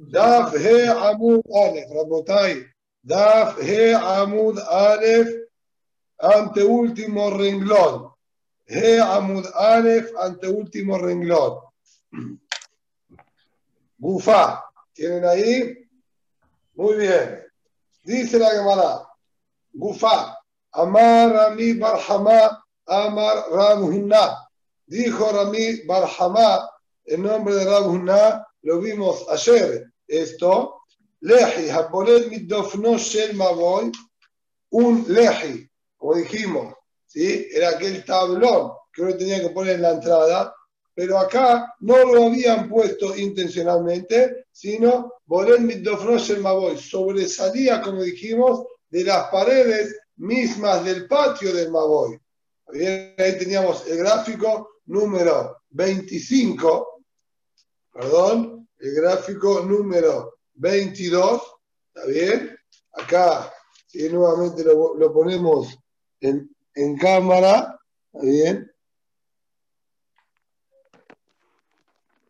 Daf He Amud Alef, Rabotai. Daf He Amud Alef, anteúltimo renglón. He Amud Alef, anteúltimo renglón. Gufa, ¿tienen ahí? Muy bien. Dice la Gemara, Gufa, Amar Rami Barhama, Amar Rabhunna. Dijo Rami Barhama, el nombre de Rabhunna, lo vimos ayer. Esto, Lehi, Hapolet Mitdofno Shel Mavoy, un Lehi, como dijimos, ¿sí? era aquel tablón que uno tenía que poner en la entrada, pero acá no lo habían puesto intencionalmente, sino Bolet Mitdofno Shel Mavoy, sobresalía, como dijimos, de las paredes mismas del patio del Mavoy. Ahí teníamos el gráfico número 25, perdón, el gráfico número 22, ¿está bien? Acá, si nuevamente lo, lo ponemos en, en, cámara, ¿está bien?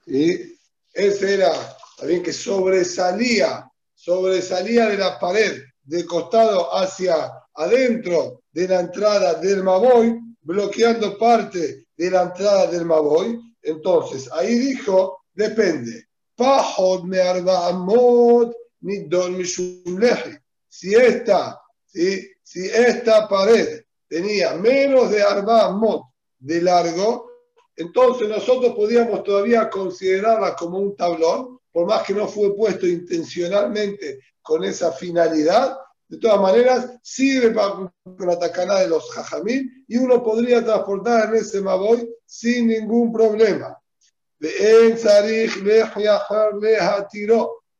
¿Sí? Ese era, ¿está bien? Que sobresalía, sobresalía de la pared, de costado hacia adentro de la entrada del Maboy, bloqueando parte de la entrada del Maboy. Entonces, ahí dijo, depende. Pajod me amot ni Si esta, ¿sí? si esta pared tenía menos de arba amot de largo, entonces nosotros podíamos todavía considerarla como un tablón, por más que no fue puesto intencionalmente con esa finalidad, de todas maneras, sirve para la tacana de los jajamín y uno podría transportar en ese maboy sin ningún problema.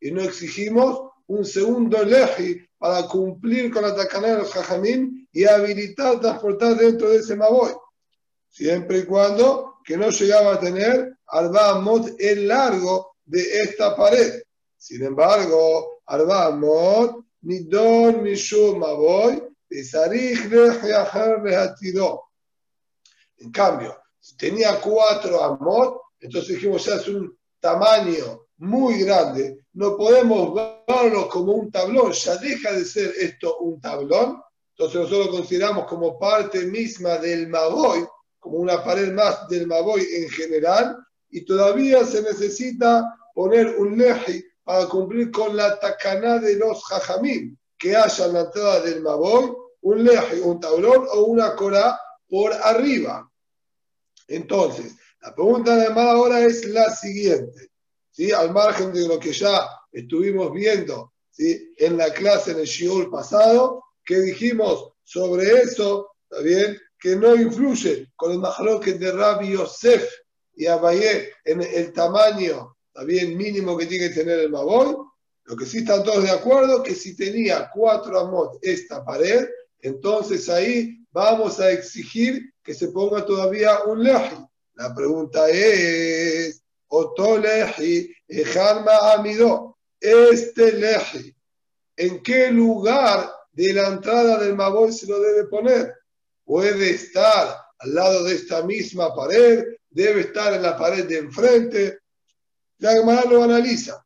Y no exigimos un segundo leji para cumplir con la tacana de los jajamín y habilitar transportar dentro de ese maboy. Siempre y cuando que no llegaba a tener Arba Mot el largo de esta pared. Sin embargo, Arba Mot Nidon Mishum Maboy, Pesarich Lehatiro. En cambio, si tenía cuatro amot, entonces dijimos ya es un tamaño muy grande, no podemos verlo como un tablón, ya deja de ser esto un tablón, entonces nosotros lo consideramos como parte misma del Maboy, como una pared más del Maboy en general, y todavía se necesita poner un leji para cumplir con la tacaná de los jajamim, que haya en la entrada del Maboy un leje, un tablón o una cora por arriba. Entonces, la pregunta de ahora es la siguiente. ¿sí? Al margen de lo que ya estuvimos viendo ¿sí? en la clase en el Shiol pasado, que dijimos sobre eso, ¿está bien? Que no influye con el majloque de Rabbi Yosef y Abayé en el tamaño está bien mínimo que tiene que tener el Maboy. Lo que sí están todos de acuerdo que si tenía cuatro amot esta pared, entonces ahí vamos a exigir que se ponga todavía un leji. La pregunta es, Oto leji, Ejarma Amido, este leji, ¿en qué lugar de la entrada del Maboy se lo debe poner? Puede estar al lado de esta misma pared, debe estar en la pared de enfrente, la Gemara lo analiza.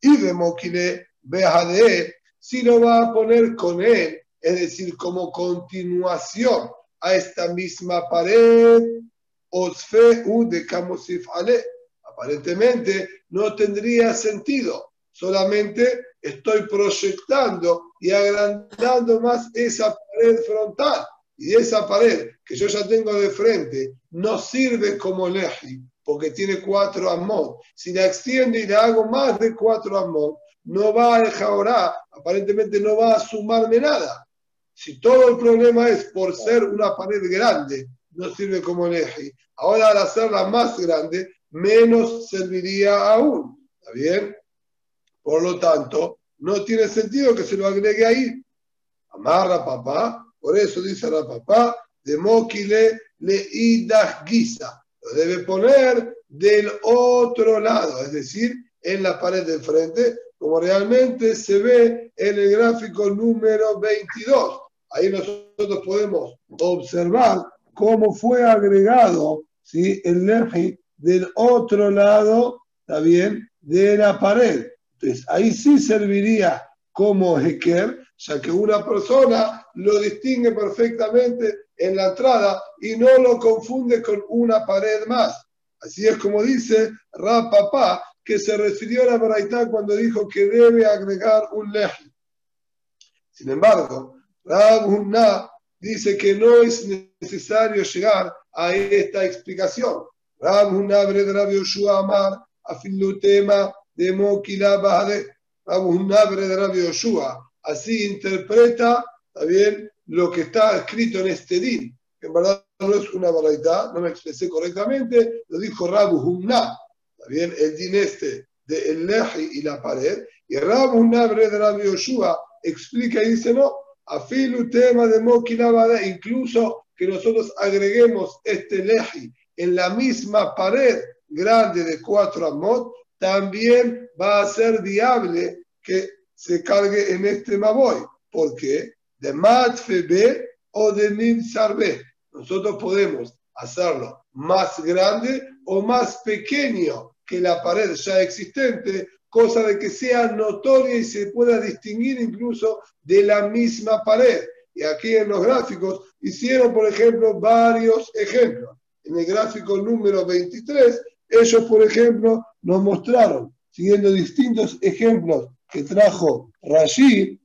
Y de Moquile, de él, si lo va a poner con él, es decir, como continuación a esta misma pared, Osfe U de Kamosif Ale. Aparentemente no tendría sentido, solamente estoy proyectando y agrandando más esa pared frontal. Y esa pared que yo ya tengo de frente no sirve como leji, porque tiene cuatro amot. Si la extiendo y le hago más de cuatro amot, no va a dejar aparentemente no va a sumarme nada. Si todo el problema es por ser una pared grande, no sirve como eje. Ahora al hacerla más grande, menos serviría aún. ¿Está bien? Por lo tanto, no tiene sentido que se lo agregue ahí. Amarra papá, por eso dice la papá, de moquile le idas guisa lo debe poner del otro lado, es decir, en la pared de frente, como realmente se ve en el gráfico número 22. Ahí nosotros podemos observar cómo fue agregado ¿sí? el leji del otro lado, ¿está bien?, de la pared. Entonces, ahí sí serviría como Heker, ya que una persona lo distingue perfectamente en la entrada y no lo confunde con una pared más. Así es como dice Rapapá, que se refirió a la Baraitá cuando dijo que debe agregar un leji. Sin embargo, Rab dice que no es necesario llegar a esta explicación. Rab Hunnabre de Rabbi Yoshua Amar, afilutema de Mokila Bahade. Rab Hunnabre de Rabbi Yoshua. Así interpreta, también lo que está escrito en este din. En verdad no es una baraita, no me expresé correctamente, lo dijo Rabu Humna. Está bien, el din este de el leji y la pared. Y Rabu Humna de Rabbi Yoshua explica y dice, no, afilu tema de Mokilabada, incluso que nosotros agreguemos este leji en la misma pared grande de cuatro amot, también va a ser viable que se cargue en este maboy. ¿Por qué? De matfebe o de mimsarbe. Nosotros podemos hacerlo más grande o más pequeño que la pared ya existente, cosa de que sea notoria y se pueda distinguir incluso de la misma pared. Y aquí en los gráficos hicieron, por ejemplo, varios ejemplos. En el gráfico número 23, ellos, por ejemplo, nos mostraron, siguiendo distintos ejemplos que trajo Rashid,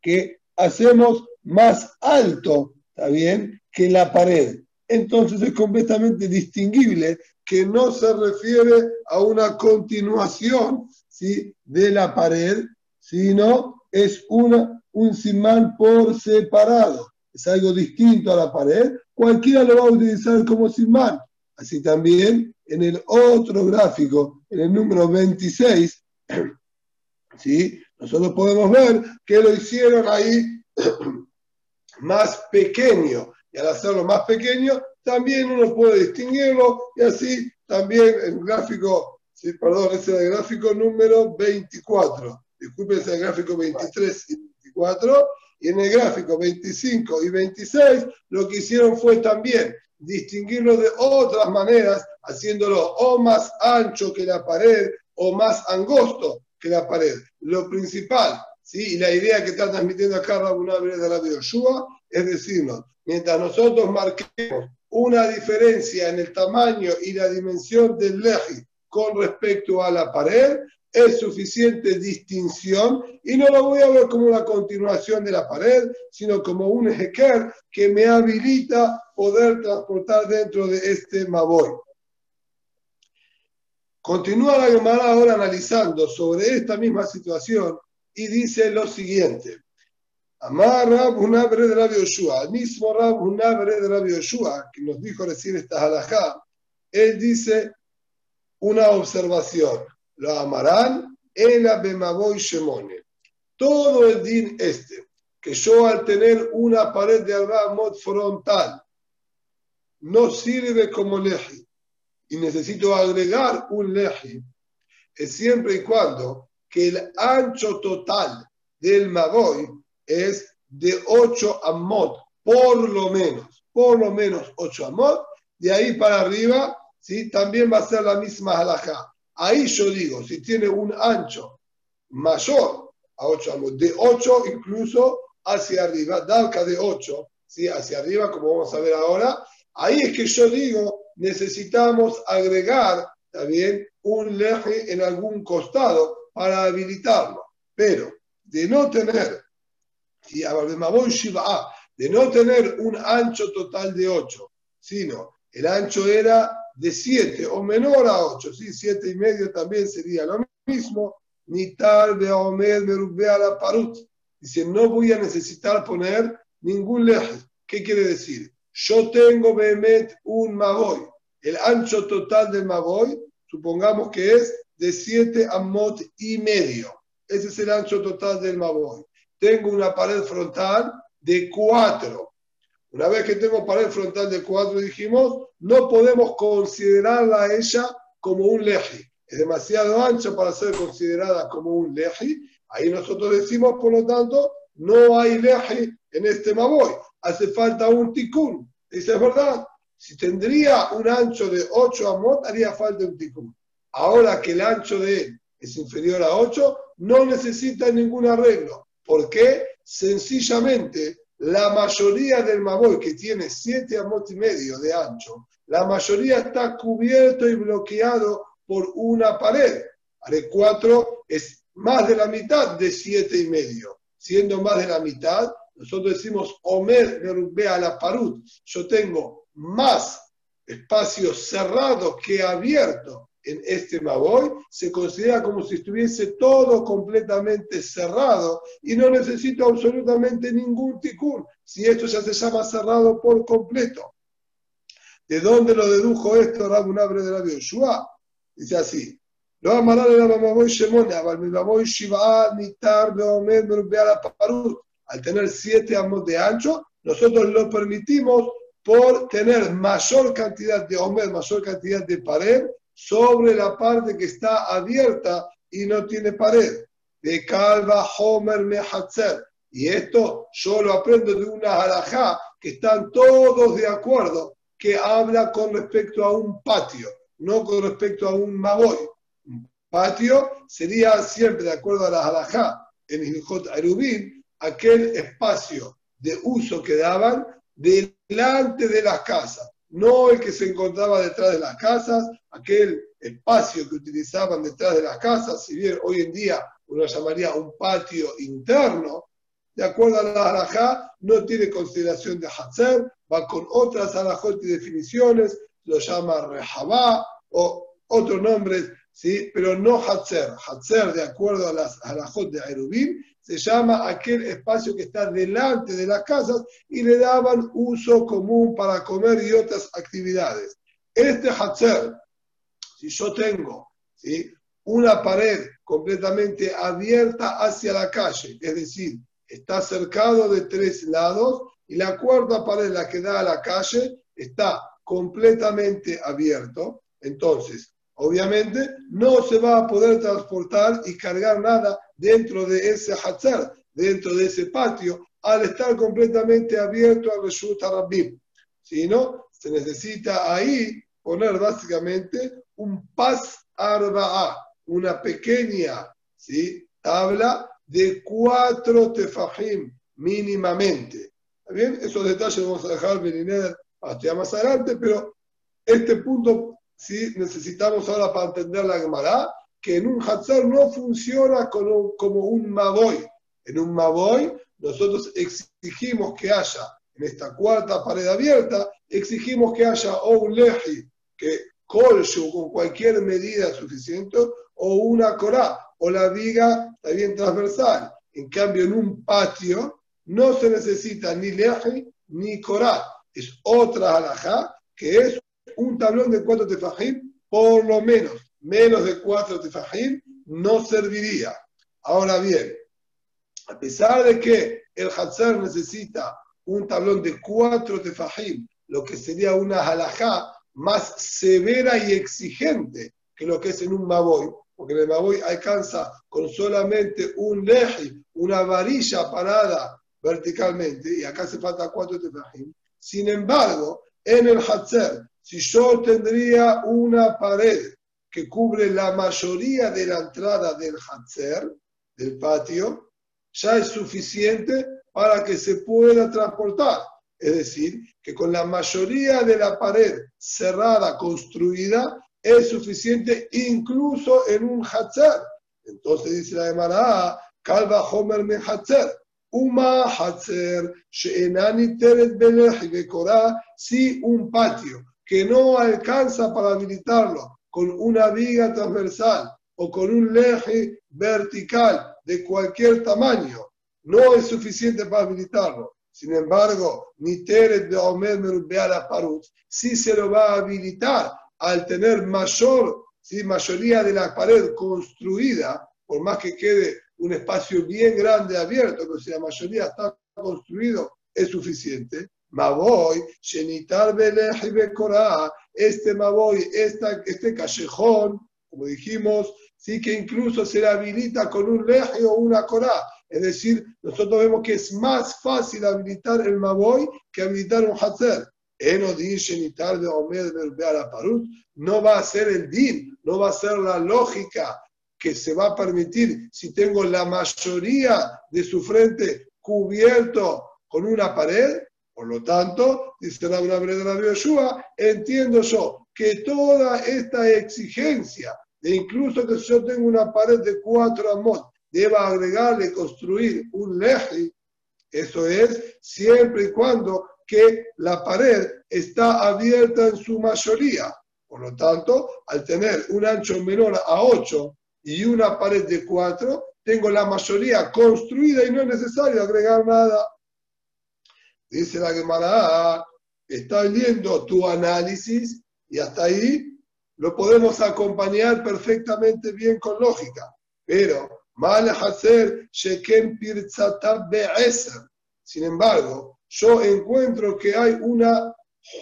que hacemos más alto, ¿está que la pared. Entonces es completamente distinguible que no se refiere a una continuación ¿sí? de la pared, sino es una, un simán por separado. Es algo distinto a la pared. Cualquiera lo va a utilizar como simán. Así también en el otro gráfico, en el número 26, ¿sí? nosotros podemos ver que lo hicieron ahí más pequeño. Y al hacerlo más pequeño, también uno puede distinguirlo y así también el gráfico, sí, perdón, ese es el gráfico número 24. Disculpen, es el gráfico 23 y 24. Y en el gráfico 25 y 26 lo que hicieron fue también distinguirlo de otras maneras, haciéndolo o más ancho que la pared o más angosto que la pared. Lo principal, ¿sí? y la idea que está transmitiendo acá Rabunabre de la Yoshua es decirnos, mientras nosotros marquemos una diferencia en el tamaño y la dimensión del leji con respecto a la pared, es suficiente distinción y no lo voy a ver como una continuación de la pared, sino como un ejeker que me habilita poder transportar dentro de este maboy. Continúa la Gemara ahora analizando sobre esta misma situación y dice lo siguiente. Amar Rab de Rabbi Yoshua, el mismo Rab de Rabbi Yoshua, que nos dijo recién esta halajá, él dice una observación. Lo amarán en la Bemaboy Shemone. Todo el din este, que yo al tener una pared de mod frontal, no sirve como leji, y necesito agregar un leji, es siempre y cuando que el ancho total del magoy es de 8 amot, por lo menos, por lo menos 8 amot, de ahí para arriba, ¿sí? también va a ser la misma halajá. Ahí yo digo, si tiene un ancho mayor a 8 amot, de 8 incluso hacia arriba, dalca de 8, ¿sí? hacia arriba, como vamos a ver ahora, ahí es que yo digo necesitamos agregar también un leje en algún costado para habilitarlo. Pero de no tener, de no tener un ancho total de 8, sino el ancho era de 7 o menor a 8, ¿sí? 7 y medio también sería lo mismo, ni tal de Omer a la parut. Dice, no voy a necesitar poner ningún leje. ¿Qué quiere decir? Yo tengo Behemet un Magoy. El ancho total del Magoy, supongamos que es de 7 amot y medio. Ese es el ancho total del Magoy. Tengo una pared frontal de 4. Una vez que tengo pared frontal de 4, dijimos, no podemos considerarla ella como un leji. Es demasiado ancho para ser considerada como un leji. Ahí nosotros decimos, por lo tanto, no hay leji en este Maboy hace falta un tikkun. Dice, es verdad, si tendría un ancho de 8 amot, haría falta un tikkun. Ahora que el ancho de él es inferior a 8, no necesita ningún arreglo. ¿Por qué? Sencillamente, la mayoría del Maboy, que tiene 7 amos y medio de ancho, la mayoría está cubierto y bloqueado por una pared. Are 4 es más de la mitad de 7 y medio. Siendo más de la mitad, nosotros decimos Omer a la parut. Yo tengo más espacio cerrado que abierto en este Maboy, se considera como si estuviese todo completamente cerrado y no necesito absolutamente ningún ticún, si esto ya se llama cerrado por completo. ¿De dónde lo dedujo esto abre de la Yoshua? Dice así. Lo amará la Maboy Shemone, mi Maboy Shiva, Nitar, Beomed, la Parut. Al tener siete amos de ancho, nosotros lo permitimos por tener mayor cantidad de Omer, mayor cantidad de pared sobre la parte que está abierta y no tiene pared. De Calva Homer Mehatzer. Y esto yo lo aprendo de una halajá que están todos de acuerdo, que habla con respecto a un patio, no con respecto a un maboy. Un patio sería siempre, de acuerdo a la halajá, en Hilchot Arubin, aquel espacio de uso que daban delante de las casas, no el que se encontraba detrás de las casas, aquel espacio que utilizaban detrás de las casas, si bien hoy en día uno llamaría un patio interno, de acuerdo a la alajá, no tiene consideración de Hatzer, va con otras alajot y definiciones, lo llama Rehabá o otros nombres, ¿sí? pero no Hatzer. Hatzer, de acuerdo a las alajot de Aerubim, se llama aquel espacio que está delante de las casas y le daban uso común para comer y otras actividades. Este Hatzer, si yo tengo ¿sí? una pared completamente abierta hacia la calle, es decir, está cercado de tres lados y la cuarta pared, la que da a la calle, está completamente abierto, entonces obviamente no se va a poder transportar y cargar nada dentro de ese hatzar, dentro de ese patio, al estar completamente abierto al Reshut Rabbim. Si no, se necesita ahí poner básicamente un pas arba'a, una pequeña ¿sí? tabla de cuatro tefajim mínimamente. ¿Está bien? Esos detalles vamos a dejar venir hasta más adelante, pero este punto sí necesitamos ahora para entender la Gemara, que en un Hatzar no funciona como, como un Maboy. En un Maboy nosotros exigimos que haya, en esta cuarta pared abierta, exigimos que haya o un leji que colcho con cualquier medida suficiente, o una corá, o la viga bien transversal. En cambio, en un patio no se necesita ni leji ni corá. Es otra alajá que es un tablón de cuatro tefajim, por lo menos, menos de cuatro tefajim, no serviría. Ahora bien, a pesar de que el Hatzer necesita un tablón de cuatro tefajim, lo que sería una halajá más severa y exigente que lo que es en un maboy, porque en el maboy alcanza con solamente un leji, una varilla parada verticalmente, y acá se falta cuatro tefajim. Sin embargo, en el Hatzer, si yo tendría una pared que cubre la mayoría de la entrada del Hatzer, del patio, ya es suficiente para que se pueda transportar. Es decir, que con la mayoría de la pared cerrada, construida, es suficiente incluso en un Hatzer. Entonces dice la Gemara, Calva Homer me Hatzer. Uma Hatzer, Sheenani Teret Belech y si un patio que no alcanza para habilitarlo con una viga transversal o con un eje vertical de cualquier tamaño, no es suficiente para habilitarlo. Sin embargo, ni Teret de Omer la Parut, si se lo va a habilitar al tener mayor, si mayoría de la pared construida, por más que quede un espacio bien grande abierto, pero si la mayoría está construido, es suficiente. Maboy, Shenitar y Bekorah, este Maboy, este callejón, como dijimos, sí que incluso se le habilita con un leje o una Korah. Es decir, nosotros vemos que es más fácil habilitar el Maboy que habilitar un Hatzer. No va a ser el din, no va a ser la lógica que se va a permitir si tengo la mayoría de su frente cubierto con una pared. Por lo tanto, dice la de la Yoshua, entiendo yo que toda esta exigencia de incluso que si yo tengo una pared de cuatro amot, deba agregarle, construir un leji, eso es siempre y cuando que la pared está abierta en su mayoría. Por lo tanto, al tener un ancho menor a 8 y una pared de 4, tengo la mayoría construida y no es necesario agregar nada. Dice la Gemara, está viendo tu análisis y hasta ahí lo podemos acompañar perfectamente bien con lógica. Pero, mal hacer sheken Sin embargo, yo encuentro que hay una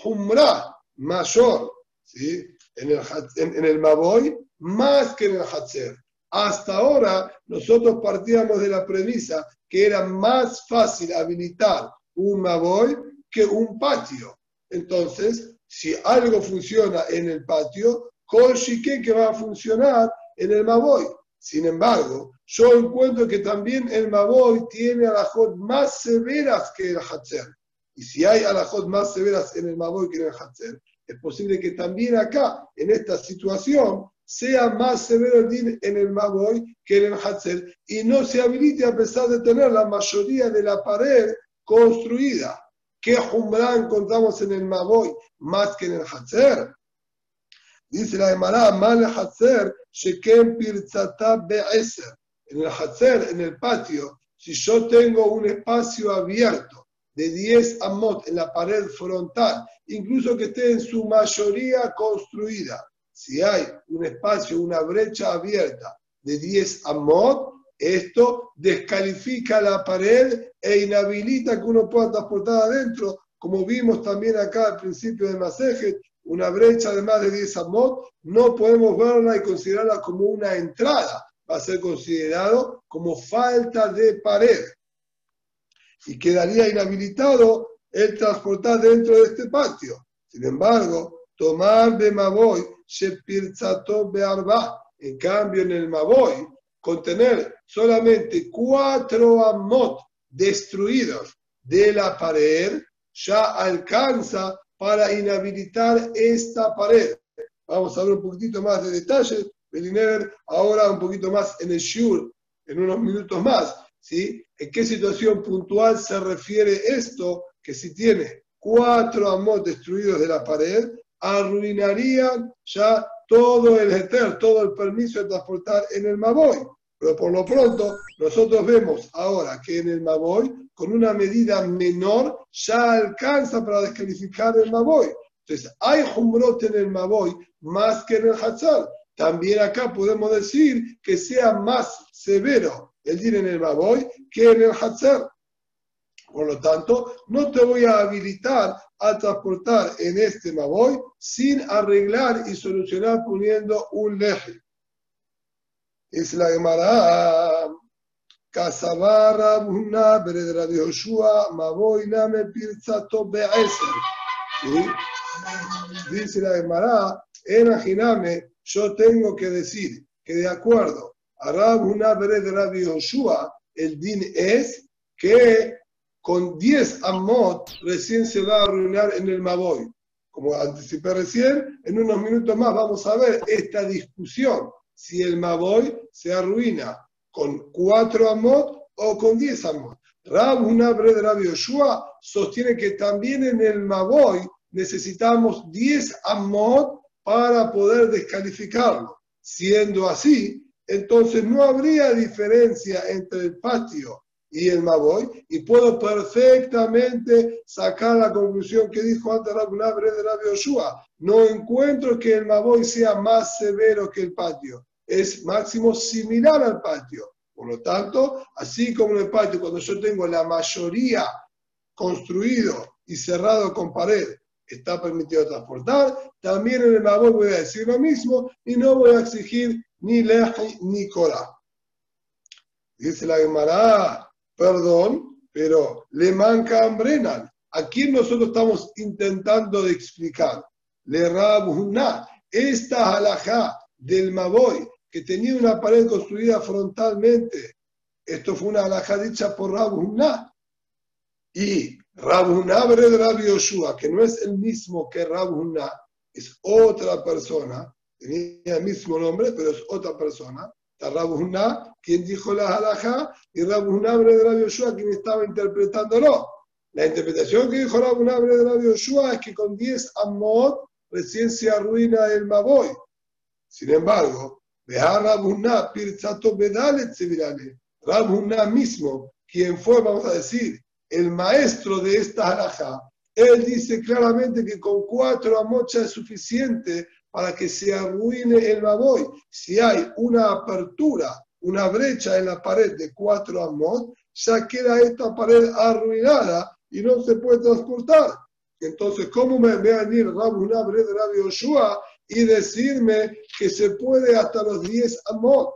jumra mayor ¿sí? en, el, en, el Maboy más que en el Hatzer. Hasta ahora nosotros partíamos de la premisa que era más fácil habilitar un Maboy que un patio. Entonces, si algo funciona en el patio, con que va a funcionar en el Maboy. Sin embargo, yo encuentro que también el Maboy tiene alajot más severas que el Hatzer. Y si hay alajot más severas en el Maboy que en el Hatzer, es posible que también acá, en esta situación, sea más severo el din en el Maboy que en el Hatzer y no se habilite a pesar de tener la mayoría de la pared construida. ¿Qué Jumbrá encontramos en el Maboy más que en el Hatzer? Dice la Gemara, mal Hatzer, Sheken Pirzata Be'eser. En el Hatzer, en el patio, si yo tengo un espacio abierto de 10 amot en la pared frontal, incluso que esté en su mayoría construida, si hay un espacio, una brecha abierta de 10 amot, esto descalifica la pared e inhabilita que uno pueda transportar adentro, como vimos también acá al principio de Masejet, una brecha de más de 10 amot, no podemos verla y considerarla como una entrada, va a ser considerado como falta de pared. Y quedaría inhabilitado el transportar dentro de este patio. Sin embargo, tomar de Maboy, Shepirzato Bearba, en cambio en el Maboy, contener solamente cuatro amot destruidos de la pared, ya alcanza para inhabilitar esta pared. Vamos a ver un poquitito más de detalles. Belinever ahora un poquito más en el Shur, en unos minutos más. ¿sí? ¿En qué situación puntual se refiere esto? Que si tiene cuatro amos destruidos de la pared, arruinarían ya todo el eter, todo el permiso de transportar en el Maboy. Pero por lo pronto, nosotros vemos ahora que en el Maboy, con una medida menor, ya alcanza para descalificar el Maboy. Entonces, hay Jumbrot en el Maboy más que en el Hatzal. También acá podemos decir que sea más severo el dir en el Maboy que en el Hatzal. Por lo tanto, no te voy a habilitar a transportar en este Maboy sin arreglar y solucionar poniendo un leje. Es la Gemara. Casabarra, Buna, Beredra de Joshua, Maboy, Name, Pirzato, Be'eser. Dice la Gemara, imagíname, yo tengo que decir que de acuerdo a Rabuna, Beredra de Joshua, el din es que con 10 amot recién se va a arruinar en el Maboy. Como anticipé recién, en unos minutos más vamos a ver esta discusión si el Maboy se arruina con cuatro amot o con diez amot. Rab Unabre de Rabbi Yoshua sostiene que también en el Maboy necesitamos diez amot para poder descalificarlo. Siendo así, entonces no habría diferencia entre el patio y el Maboy, y puedo perfectamente sacar la conclusión que dijo antes Rabunabre de Rabbi Yoshua. No encuentro que el Maboy sea más severo que el patio, es máximo similar al patio. Por lo tanto, así como en el patio, cuando yo tengo la mayoría construido y cerrado con pared, está permitido transportar, también en el Maboy voy a decir lo mismo y no voy a exigir ni leji ni cora. Dice la Gemara, perdón, pero le manca Ambrenan. ¿A quién nosotros estamos intentando de explicar? Le Rabuna, esta halajá del Maboy, que tenía una pared construida frontalmente. Esto fue una alhaja dicha por Rabuná. Y Rabuná de Rabbi Yoshua, que no es el mismo que Rabuná, es otra persona, tenía el mismo nombre, pero es otra persona. Rabuná, quien dijo la halajá, y Rabuná de Rabbi Yoshua, quien estaba interpretándolo. La interpretación que dijo Rabuná de Rabbi Yoshua es que con 10 amot recién se arruina el Maboy. Sin embargo, Rabuná, Pirzato Bedalet Sevirane, Rabuná mismo, quien fue, vamos a decir, el maestro de esta halajá, él dice claramente que con cuatro amochas es suficiente para que se arruine el Maboy. Si hay una apertura, una brecha en la pared de cuatro amot, ya queda esta pared arruinada y no se puede transportar. Entonces, ¿cómo me ve a venir Rabuna de Rabbi Yoshua y decirme que se puede hasta los 10 amot?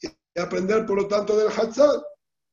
Y aprender, por lo tanto, del Hatzal.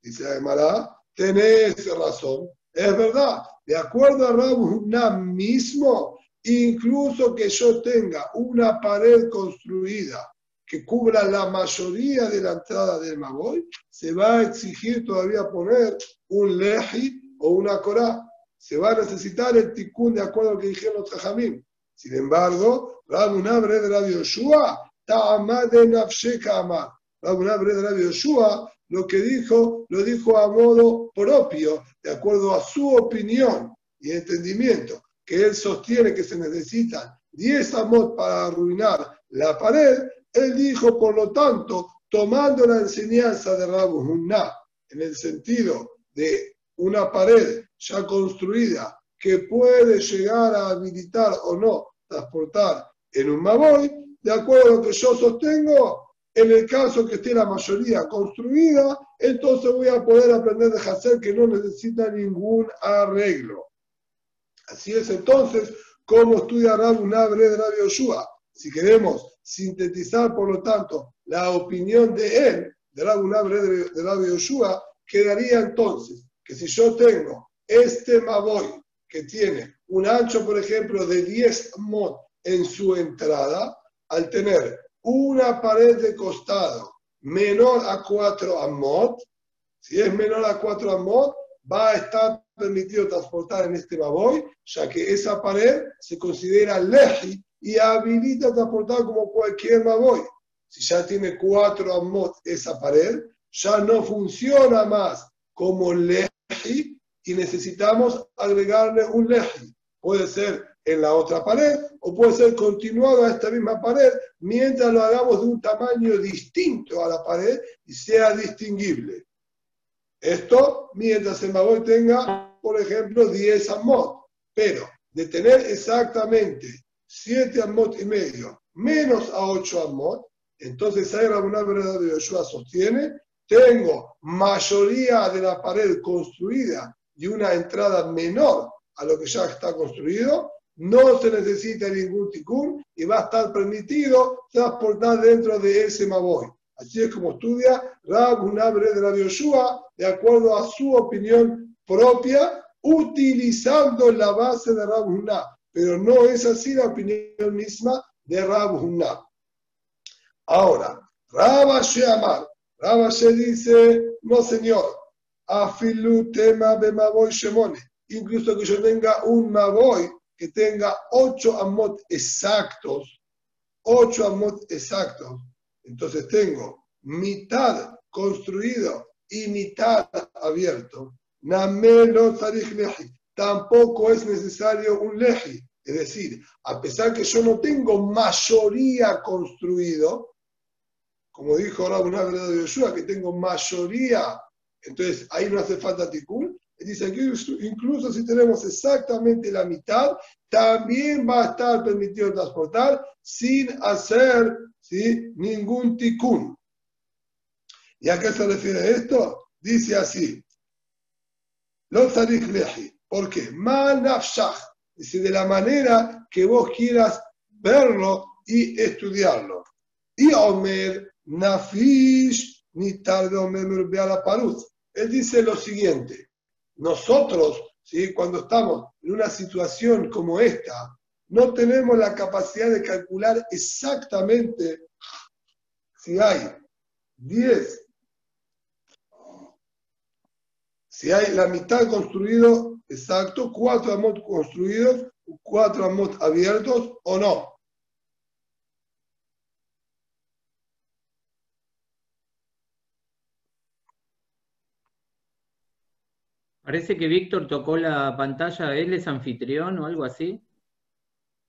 Dice Aymara, tenés razón, es verdad. De acuerdo a Rabuna mismo, incluso que yo tenga una pared construida que cubra la mayoría de la entrada del Magoy, se va a exigir todavía poner un leji o una corá. Se va a necesitar el tikkun de acuerdo a lo que dijeron los tajamim. Sin embargo, Rabunabre de Rabbi Yoshua, Ta'amad Nafsheka Amar. Rabunabre de Rabbi Yoshua lo que dijo, lo dijo a modo propio, de acuerdo a su opinión y entendimiento, que él sostiene que se necesitan 10 amot para arruinar la pared, él dijo, por lo tanto, tomando la enseñanza de Rabu Hunna, en el sentido de una pared ya construida que puede llegar a habilitar o no transportar en un Maboy, de acuerdo a lo que yo sostengo, en el caso que esté la mayoría construida, entonces voy a poder aprender de hacer que no necesita ningún arreglo. Así es entonces como estudia Rabunabre de Rabbi Yoshua. Si queremos sintetizar, por lo tanto, la opinión de él, de Rabunabre de Rabbi Yoshua, quedaría entonces que si yo tengo este Maboy que tiene un ancho, por ejemplo, de 10 mod en su entrada, al tener una pared de costado menor a 4 amot, si es menor a 4 amot, va a estar permitido transportar en este Maboy, ya que esa pared se considera leji y habilita transportar como cualquier Maboy. Si ya tiene 4 amot esa pared, ya no funciona más como leji y necesitamos agregarle un leji. Puede ser en la otra pared o puede ser continuado a esta misma pared mientras lo hagamos de un tamaño distinto a la pared y sea distinguible. Esto mientras el Maboy tenga, por ejemplo, 10 amot. Pero de tener exactamente 7 amot y medio menos a 8 amot, entonces hay una verdad de Yoshua sostiene tengo mayoría de la pared construida y una entrada menor a lo que ya está construido, no se necesita ningún ticún y va a estar permitido transportar dentro de ese maboy. Así es como estudia Rab Unabre de Yoshua, de acuerdo a su opinión propia, utilizando la base de Rab Pero no es así la opinión misma de Rab Ahora, Rab Sheamar, se dice, no señor, afilu tema de maboy shemone, incluso que yo tenga un maboy que tenga ocho amot exactos, ocho amot exactos, entonces tengo mitad construido y mitad abierto. Tampoco es necesario un leji. Es decir, a pesar que yo no tengo mayoría construido, como dijo ahora una verdad de Yoshua, que tengo mayoría, entonces ahí no hace falta tikkun. Dice que incluso si tenemos exactamente la mitad, también va a estar permitido transportar sin hacer ningún tikkun. ¿Y a qué se refiere esto? Dice así. ¿Por qué? Dice de la manera que vos quieras verlo y estudiarlo. Y Omer Nafish ni tarde o a la paruz. Él dice lo siguiente: nosotros, ¿sí? cuando estamos en una situación como esta, no tenemos la capacidad de calcular exactamente si hay 10, si hay la mitad construido exacto, cuatro amot construidos, cuatro amot abiertos o no. Parece que Víctor tocó la pantalla, él es anfitrión o algo así.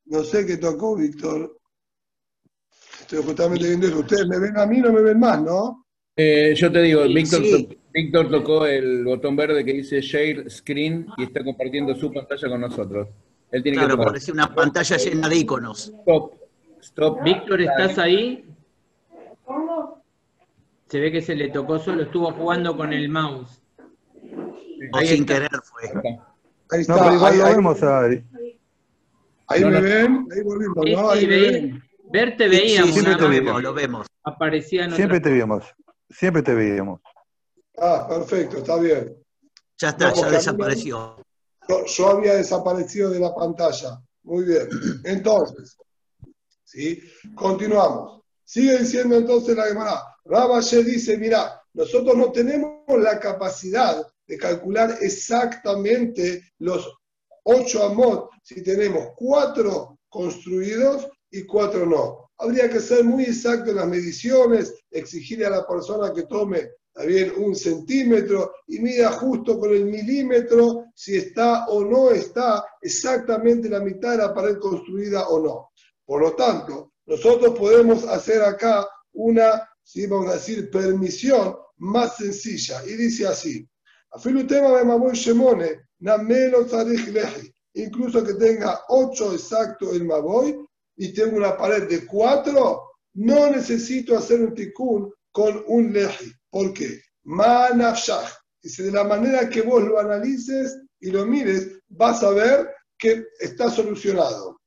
No sé qué tocó, Víctor. Estoy justamente viendo eso. Ustedes me ven a mí, no me ven más, ¿no? Eh, yo te digo, Víctor, tocó el botón verde que dice Share Screen y está compartiendo su pantalla con nosotros. Él tiene claro, parece una pantalla llena de iconos. Stop. Stop. Víctor, ¿estás ahí? Se ve que se le tocó solo, estuvo jugando con el mouse. O sin querer fue. Ahí está. No, pero igual ahí, lo vemos ahí. Ahí me ven, ahí volvimos, ¿no? Ahí me ven. Verte veíamos. siempre te vemos, lo vemos. Aparecían siempre te veíamos, siempre te veíamos. Ah, perfecto, está bien. Ya está, ya desapareció. yo, había desaparecido de la pantalla. Muy bien. Entonces, ¿sí? Continuamos. Sigue diciendo entonces la Gemara. Rabaye dice, mira, nosotros no tenemos la capacidad de calcular exactamente los ocho amot si tenemos cuatro construidos y cuatro no. Habría que ser muy exacto en las mediciones, exigirle a la persona que tome también un centímetro y mida justo con el milímetro si está o no está exactamente la mitad de la pared construida o no. Por lo tanto, nosotros podemos hacer acá una, si vamos a decir, permisión más sencilla. Y dice así, Incluso que tenga 8 exacto el Maboy y tengo una pared de 4, no necesito hacer un tikkun con un leji. ¿Por qué? Manafshach. Dice, de la manera que vos lo analices y lo mires, vas a ver que está solucionado.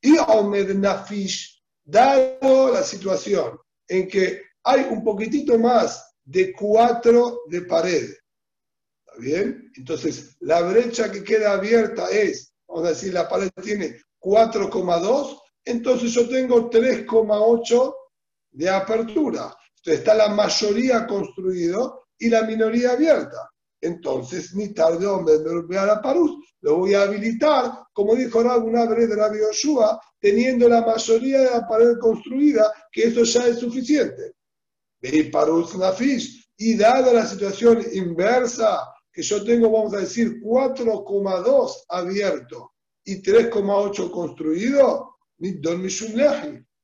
Y Omed Nafish, dado la situación en que hay un poquitito más de 4 de pared bien? Entonces, la brecha que queda abierta es, vamos a decir, la pared tiene 4,2, entonces yo tengo 3,8 de apertura. Entonces está la mayoría construido y la minoría abierta. Entonces, ni tarde hombre me a la parus, lo voy a habilitar, como dijo una de la Yoshua, teniendo la mayoría de la pared construida, que eso ya es suficiente. Ve parus nafish. Y dada la situación inversa, que yo tengo, vamos a decir, 4,2 abierto y 3,8 construido,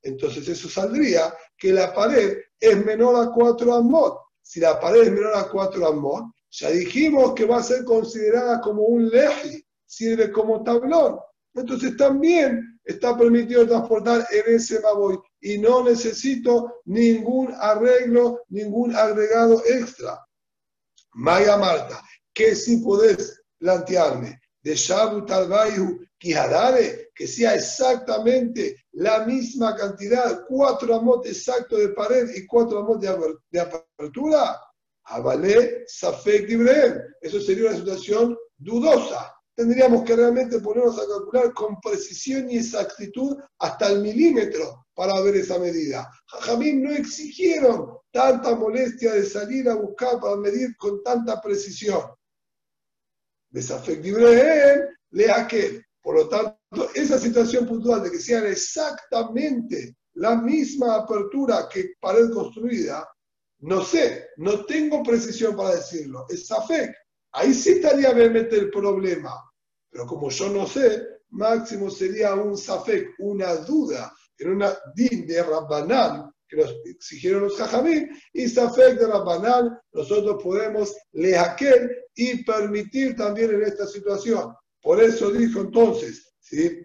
entonces eso saldría que la pared es menor a 4 amot. Si la pared es menor a 4 amot, ya dijimos que va a ser considerada como un leji, sirve como tablón. Entonces también está permitido transportar en ese maboy y no necesito ningún arreglo, ningún agregado extra. Maya Marta, que si podés plantearme de Shabu Talbayu Kihadare, que sea exactamente la misma cantidad, cuatro amot exactos de pared y cuatro amot de, apertura, Avalé Safek Ibrahim. Eso sería una situación dudosa. Tendríamos que realmente ponernos a calcular con precisión y exactitud hasta el milímetro para ver esa medida. Jajamim no exigieron tanta molestia de salir a buscar para medir con tanta precisión él, le aquel. Por lo tanto, esa situación puntual de que sean exactamente la misma apertura que pared construida, no sé, no tengo precisión para decirlo. Es. Ahí sí estaría realmente el problema. Pero como yo no sé, máximo sería un Safek, una duda, en una din de Rabbanán, que nos exigieron los jajamín, y Safek de Rabbanán, nosotros podemos lehaquel y permitir también en esta situación. Por eso dijo entonces, ¿sí?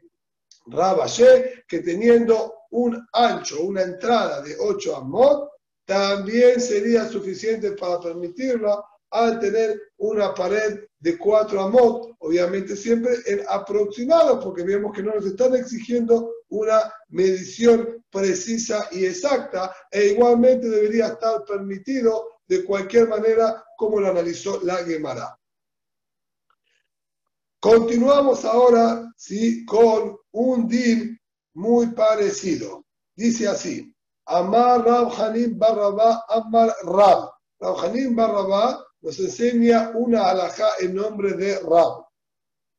Rabashé, que teniendo un ancho, una entrada de 8 amot, también sería suficiente para permitirlo al tener una pared de 4 amot, obviamente siempre en aproximado, porque vemos que no nos están exigiendo una medición precisa y exacta, e igualmente debería estar permitido de cualquier manera como lo analizó la Gemara. Continuamos ahora ¿sí? con un din muy parecido. Dice así, Amar Rab Hanim Barrabá, Amar Rab. Rab Hanim Barrabá nos enseña una alajá en nombre de Rab.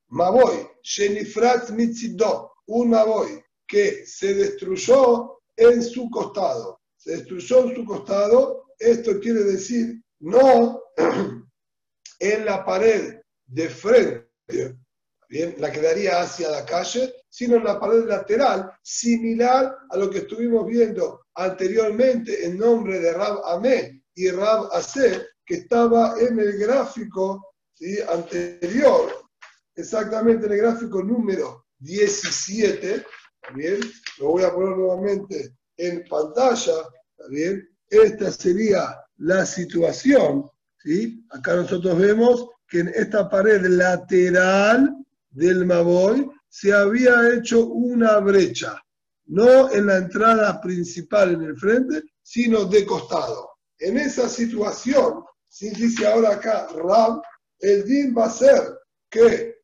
Maboy, Shenifrat Mitzidot, un Maboy que se destruyó en su costado. Se destruyó en su costado, esto quiere decir no en la pared de frente, bien, la que daría hacia la calle, sino en la pared lateral, similar a lo que estuvimos viendo anteriormente en nombre de Rab Amé y Rab Ase, que estaba en el gráfico ¿sí? anterior, exactamente en el gráfico número 17, bien, lo voy a poner nuevamente en pantalla, bien, esta sería la situación, ¿sí? Acá nosotros vemos que en esta pared lateral del Maboy se había hecho una brecha, no en la entrada principal en el frente, sino de costado. En esa situación, si dice ahora acá Ram, el din va a ser que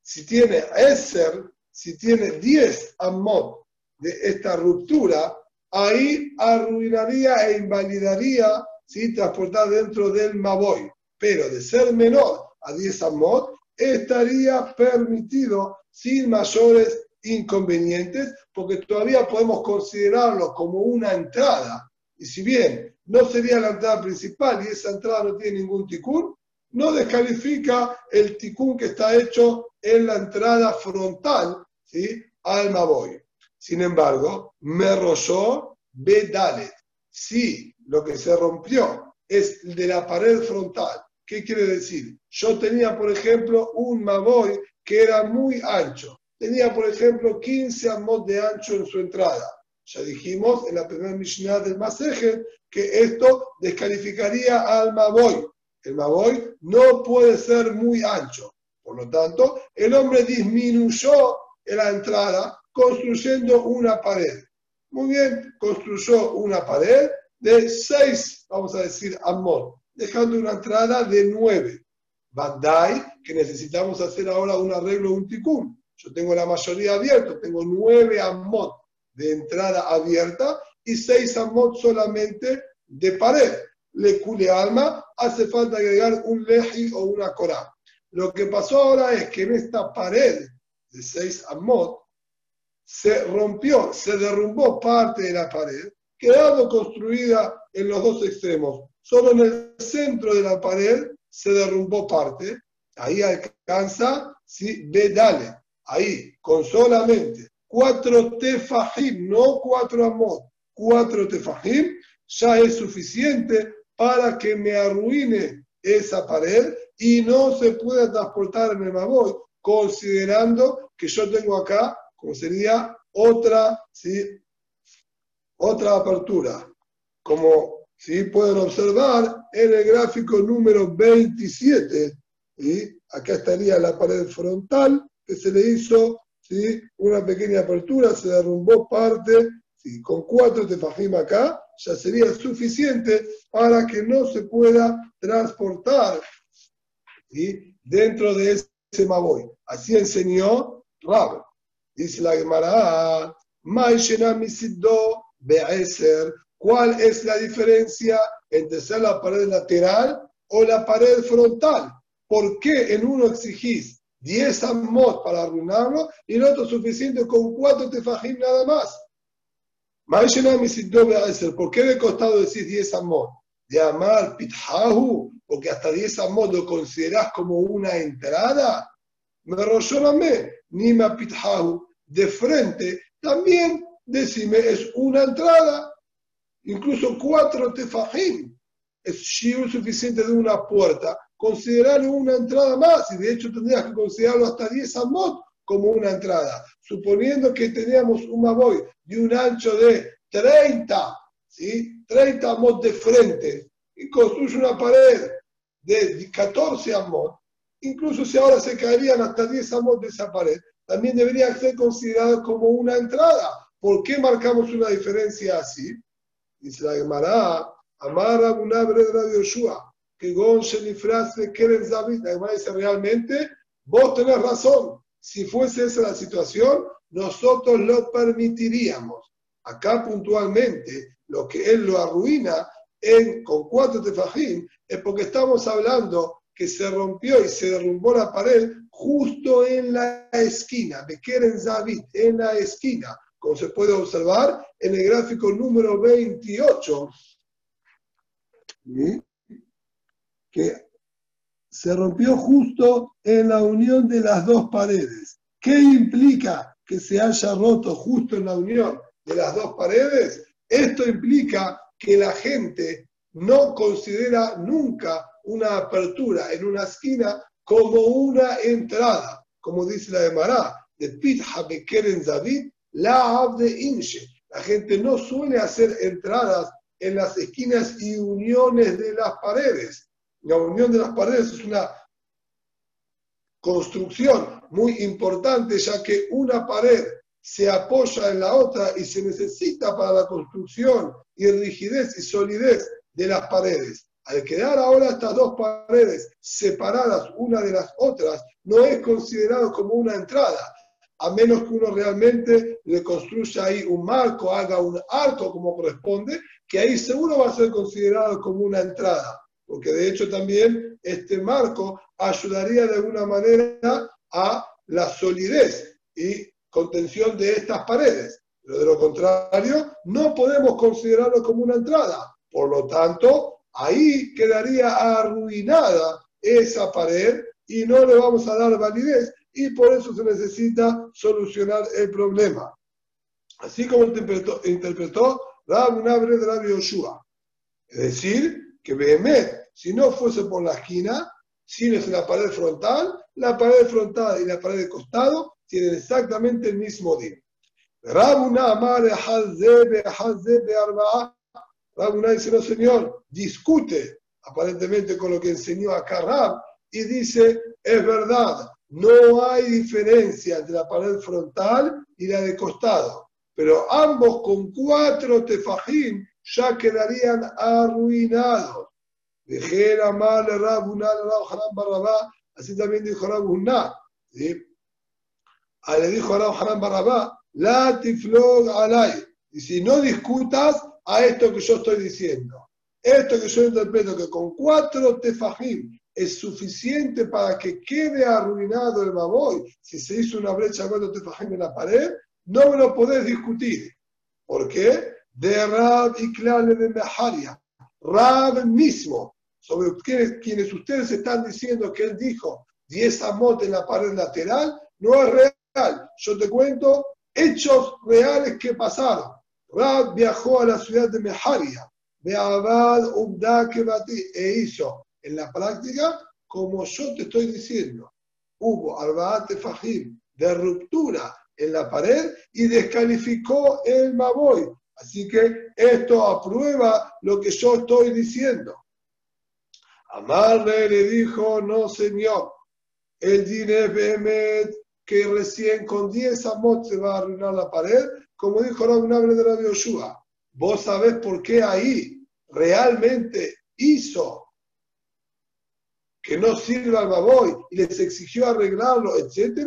si tiene Eser, si tiene 10 amot de esta ruptura, ahí arruinaría e invalidaría si transportar dentro del Maboy. Pero de ser menor a 10 amot, estaría permitido sin mayores inconvenientes, porque todavía podemos considerarlo como una entrada. Y si bien no sería la entrada principal y esa entrada no tiene ningún ticún, no descalifica el ticún que está hecho en la entrada frontal ¿sí? al Maboy. Sin embargo, me rozó Bedalet. Si lo que se rompió es de la pared frontal, ¿qué quiere decir? Yo tenía, por ejemplo, un Maboy que era muy ancho. Tenía, por ejemplo, 15 amos de ancho en su entrada. Ya dijimos en la primera Mishnah del Maseje que esto descalificaría al Maboy. El Maboy no puede ser muy ancho. Por lo tanto, el hombre disminuyó la entrada construyendo una pared. Muy bien, construyó una pared de 6, vamos a decir, amot, dejando una entrada de 9. Bandai, que necesitamos hacer ahora un arreglo, un ticún. Yo tengo la mayoría abierta, tengo 9 amot de entrada abierta y 6 amot solamente de pared. Le cule alma, hace falta agregar un leji o una corá. Lo que pasó ahora es que en esta pared de 6 amot, se rompió, se derrumbó parte de la pared, quedando construida en los dos extremos. Solo en el centro de la pared se derrumbó parte. Ahí alcanza, ¿sí? Bedale. Ahí, con solamente cuatro tefajim, no cuatro amot, cuatro tefajim, ya es suficiente para que me arruine esa pared y no se pueda transportar en el Maboy, considerando que yo tengo acá como sería otra, ¿sí? otra apertura. Como ¿sí? pueden observar en el gráfico número 27, y acá estaría la pared frontal que se le hizo ¿sí? una pequeña apertura, se derrumbó parte, ¿sí? con cuatro tefajim acá, ya sería suficiente para que no se pueda transportar ¿sí? dentro de ese maboy. Así enseñó Rab. Dice la Gemara, ¿cuál es la diferencia entre ser la pared lateral o la pared frontal? ¿Por qué en uno exigís 10 amot para arruinarlo y en otro suficiente con 4 tefajim nada más? ¿Por qué de costado decís 10 amot? De amar pithahu, porque hasta 10 amot lo considerás como una entrada. Me me, ni me pithahu de frente, también decime, es una entrada, incluso cuatro tefajim, es shiur suficiente de una puerta, considerarlo una entrada más, y de hecho tendrías que considerarlo hasta 10 amot como una entrada, suponiendo que teníamos un maboy de un ancho de 30, ¿sí? 30 amot de frente, y construye una pared de 14 amot, incluso si ahora se caerían hasta 10 amot de esa pared, también debería ser considerado como una entrada. ¿Por qué marcamos una diferencia así? Dice la Gemara, Amara una de Yoshua, que Gon frase Keren David. Gemara dice realmente, vos tenés razón. Si fuese esa la situación, nosotros lo permitiríamos. Acá puntualmente, lo que él lo arruina en, con cuatro tefajim es porque estamos hablando que se rompió y se derrumbó la pared justo en la esquina, en David, en la esquina, como se puede observar en el gráfico número 28, que se rompió justo en la unión de las dos paredes. ¿Qué implica que se haya roto justo en la unión de las dos paredes? Esto implica que la gente no considera nunca una apertura en una esquina como una entrada, como dice la de Mará, de Pit Habekeren David, la de Inche. La gente no suele hacer entradas en las esquinas y uniones de las paredes. La unión de las paredes es una construcción muy importante, ya que una pared se apoya en la otra y se necesita para la construcción y rigidez y solidez de las paredes. Al quedar ahora estas dos paredes separadas una de las otras, no es considerado como una entrada, a menos que uno realmente le construya ahí un marco, haga un arco como corresponde, que ahí seguro va a ser considerado como una entrada, porque de hecho también este marco ayudaría de alguna manera a la solidez y contención de estas paredes. Pero de lo contrario, no podemos considerarlo como una entrada. Por lo tanto, ahí quedaría arruinada esa pared y no le vamos a dar validez y por eso se necesita solucionar el problema. Así como interpretó, interpretó Rabunabre de la Yoshua. Es decir, que Behemet, si no fuese por la esquina, si no es la pared frontal, la pared frontal y la pared de costado tienen exactamente el mismo día. Rabuna Amar Hazebe Hazebe Arba'a. Rabuna dice, no señor, discute aparentemente con lo que enseñó acá Rab y dice, es verdad, no hay diferencia entre la pared frontal y la de costado, pero ambos con cuatro tefajim ya quedarían arruinados. Así también dijo Rabuna. ¿sí? Ah, le dijo a Haram Barrabá, la tiflog alay. Y si no discutas a esto que yo estoy diciendo, esto que yo interpreto que con cuatro tefajim es suficiente para que quede arruinado el baboy, si se hizo una brecha de cuatro tefajim en la pared, no me lo podés discutir. ¿Por qué? De Rab y Clale de Meharia. Rab mismo, sobre quienes, quienes ustedes están diciendo que él dijo 10 amot en la pared lateral, no es real. Yo te cuento hechos reales que pasaron. Rab viajó a la ciudad de Meharia, Beabad Ubdakebati, e hizo en la práctica como yo te estoy diciendo. Hubo Arbaate Fajim de ruptura en la pared y descalificó el Maboy. Así que esto aprueba lo que yo estoy diciendo. Amarle le dijo, no señor, el Dine Behemet que recién con 10 amot se va a arruinar la pared, como dijo Rabunable de la Yoshua. Vos sabés por qué ahí realmente hizo que no sirva al baboy y les exigió arreglarlo, etc.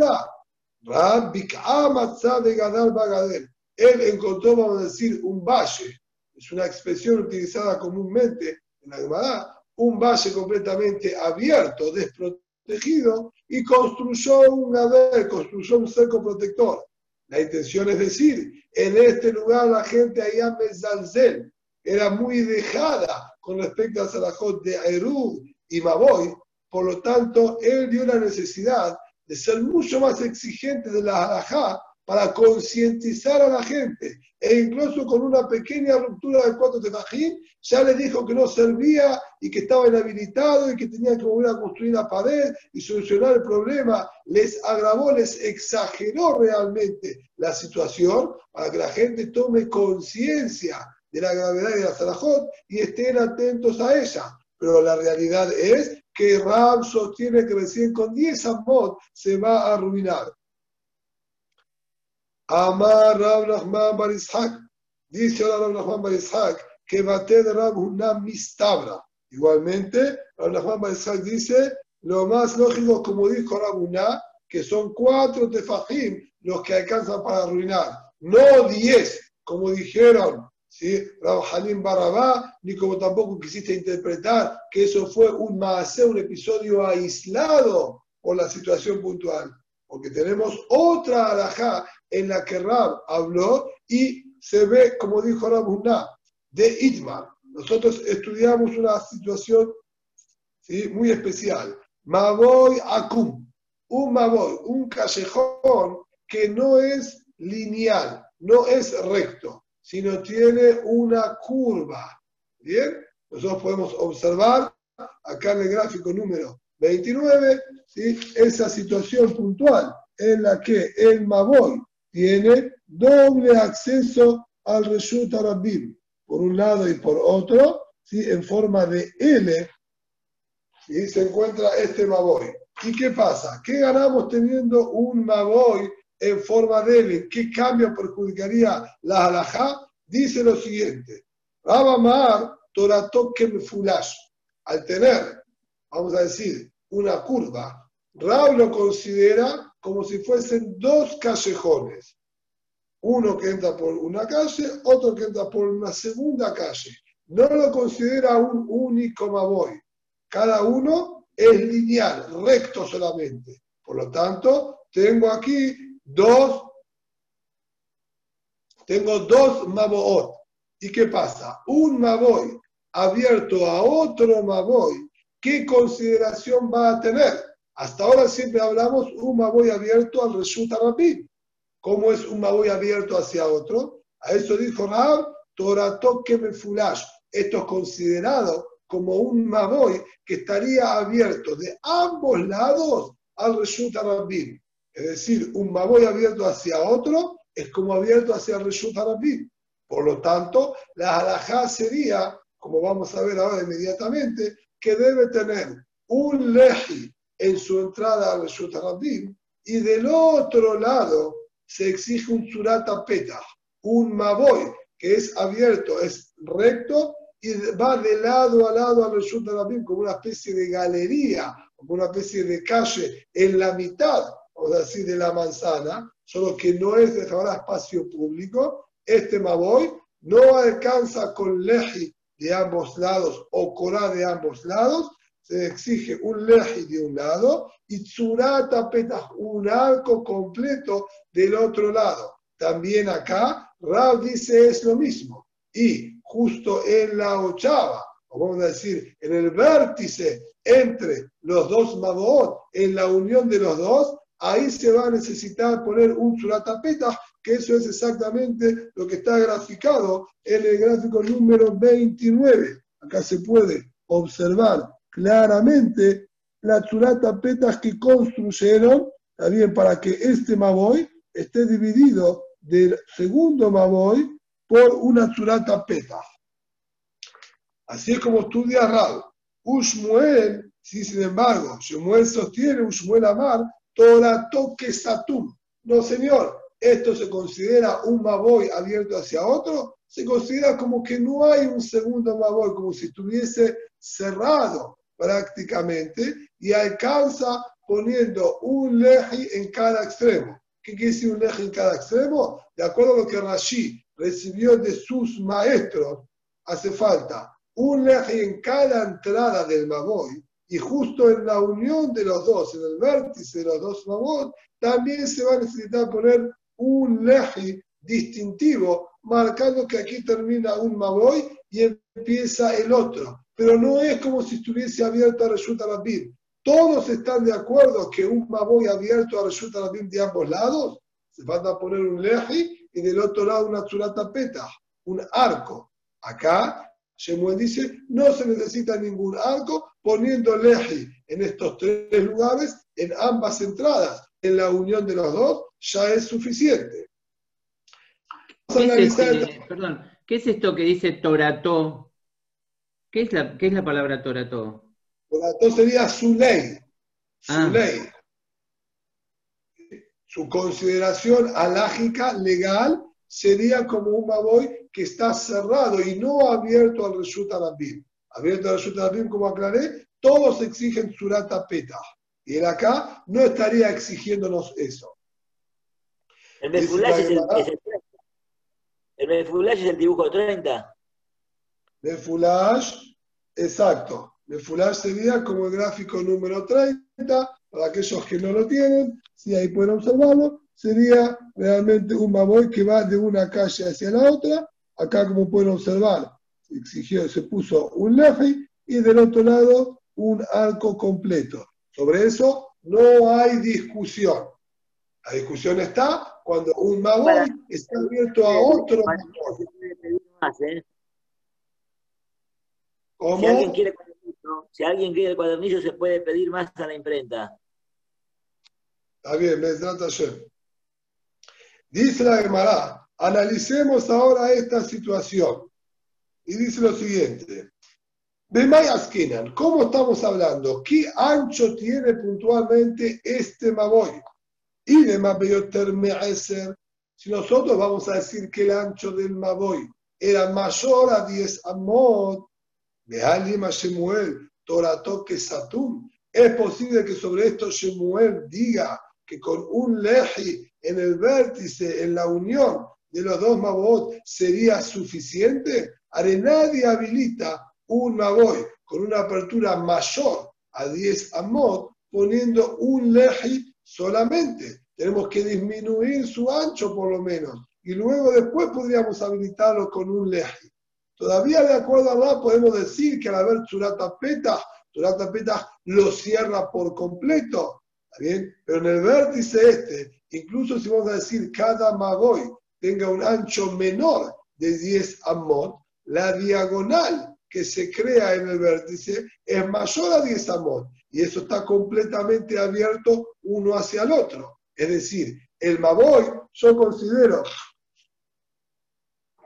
de Gadal Bagadel. Él encontró, vamos a decir, un valle. Es una expresión utilizada comúnmente en la Gemara, un valle completamente abierto, desprotegido, y construyó un gadel, construyó un cerco protector. La intención es decir, en este lugar la gente allá Mezalzel era muy dejada con respecto a Salahot de Aerud y Maboy, por lo tanto, él vio la necesidad de ser mucho más exigente de la halajá para concientizar a la gente. E incluso con una pequeña ruptura del cuatro tefajín, ya le dijo que no servía y que estaba inhabilitado y que tenía que volver a construir la pared y solucionar el problema. Les agravó, les exageró realmente la situación para que la gente tome conciencia de la gravedad de la Salahot y estén atentos a ella. Pero la realidad es que Ram sostiene que recién con 10 amot se va a arruinar. Amar Rab Nachman Bar dice ahora Rab Nachman Bar que bate de Rab una mistabra. Igualmente, Rab Nachman Bar dice lo más lógico, como dijo Rab que son cuatro tefajim los que alcanzan para arruinar, no diez, como dijeron ¿sí? Rav Halim Barabá, ni como tampoco quisiste interpretar que eso fue un maasé, un episodio aislado por la situación puntual. Porque tenemos otra alajá en la que Rab habló y se ve, como dijo Rabunna, de Itmar. Nosotros estudiamos una situación muy especial. Maboy Akum, un Maboy, un callejón que no es lineal, no es recto, sino tiene una curva. ¿Bien? Nosotros podemos observar acá en el gráfico número 29 ¿sí? esa situación puntual en la que el Maboy tiene doble acceso al Reshut Arabim, por un lado y por otro, ¿sí? en forma de L, y se encuentra este Maboy. ¿Y qué pasa? ¿Qué ganamos teniendo un Maboy en forma de L? ¿Qué cambio perjudicaría la halajá? Dice lo siguiente: Rabamar me Fulash. Al tener, vamos a decir, una curva, Rab lo considera como si fuesen dos callejones. Uno que entra por una calle, otro que entra por una segunda calle. No lo considera un único Maboy cada uno es lineal, recto solamente. Por lo tanto, tengo aquí dos, tengo dos maboot. ¿Y qué pasa? Un maboy abierto a otro maboy, ¿qué consideración va a tener? Hasta ahora siempre hablamos un maboy abierto al resulta rapid. ¿Cómo es un maboy abierto hacia otro? A eso dijo Rab, Torato que me fulash. Esto es considerado como un maboy que estaría abierto de ambos lados al resulta Rabbim. Es decir, un maboy abierto hacia otro es como abierto hacia el resulta Rabbim. Por lo tanto, la halajá sería, como vamos a ver ahora inmediatamente, que debe tener un leji en su entrada al Rabbim y del otro lado se exige un surata peta, un maboy que es abierto, es recto y va de lado a lado al Reshut como una especie de galería, como una especie de calle en la mitad, o decir, de la manzana, solo que no es de espacio público. Este Maboy no alcanza con leji de ambos lados o corá de ambos lados, se exige un leji de un lado y tzurata petas, un arco completo del otro lado. También acá, Rab dice es lo mismo. Y justo en la ochava, o vamos a decir, en el vértice entre los dos Mabot, en la unión de los dos, ahí se va a necesitar poner un suratapeta, que eso es exactamente lo que está graficado en el gráfico número 29. Acá se puede observar claramente las suratapetas que construyeron, también para que este Maboy esté dividido del segundo Maboy por una peta. Así es como estudia Rab. Ushmuel, si sin embargo, Shmuel sostiene, Ushmuel Amar, Torah toque satum. No, señor, esto se considera un Maboy abierto hacia otro, se considera como que no hay un segundo Maboy, como si estuviese cerrado prácticamente y alcanza poniendo un leji en cada extremo. ¿Qué quiere decir un leji en cada extremo? De acuerdo a lo que Rashi recibió de sus maestros, hace falta un leji en cada entrada del Maboy, y justo en la unión de los dos, en el vértice de los dos Maboy, también se va a necesitar poner un leji distintivo, marcando que aquí termina un Maboy y empieza el otro. Pero no es como si estuviese abierto a Reshut Arabim. Todos están de acuerdo que un Maboy abierto a Reshut Arabim de ambos lados, se van a poner un leji y del otro lado una tzurata peta, un arco. Acá, Shemuel dice, no se necesita ningún arco, poniendo leji en estos tres lugares, en ambas entradas, en la unión de los dos, ya es suficiente. ¿Qué es, este, perdón, ¿qué es esto que dice Torató? ¿Qué es la, qué es la palabra Torató? Torató sería su ley. Su ah. ley su consideración alágica, legal, sería como un Maboy que está cerrado y no abierto al Reshut Arabim. Abierto al Reshut Arabim, como aclaré, todos exigen Surata Peta. Y él acá no estaría exigiéndonos eso. El Mefulash es, el, El Mefulash es el dibujo 30. Mefulash, exacto. Mefulash sería como el gráfico número 30, para aquellos que no lo tienen, si ahí pueden observarlo, sería realmente un maboy que va de una calle hacia la otra. Acá, como pueden observar, se exigió, se puso un leji y del otro lado un arco completo. Sobre eso no hay discusión. La discusión está cuando un maboy está abierto a otro maboy. ¿eh? ¿Cómo? Si alguien, quiere cuadernillo, si alguien quiere el cuadernillo, se puede pedir más a la imprenta. Está bien, Besrat Hashem. Dice la Gemara, analicemos ahora esta situación. Y dice lo siguiente. Bemayaskinan, ¿cómo estamos hablando? ¿Qué ancho tiene puntualmente este Maboy? Y de Mabeyoter Me'eser, si nosotros vamos a decir que el ancho del Maboy era mayor a 10 amot, Behalim Shemuel, Torato que Satum, es posible que sobre esto Shemuel diga que con un leji en el vértice, en la unión de los dos mabot, sería suficiente. Haré nadie habilita un maboy con una apertura mayor a 10 amot poniendo un leji solamente. Tenemos que disminuir su ancho por lo menos y luego después podríamos habilitarlo con un leji. Todavía de acuerdo a Allah podemos decir que al haber Tsurata Petah, Tsurata Petah lo cierra por completo, ¿está bien? Pero en el vértice este, incluso si vamos a decir cada Magoy tenga un ancho menor de 10 amot, la diagonal que se crea en el vértice es mayor a 10 amot y eso está completamente abierto uno hacia el otro. Es decir, el Maboy yo considero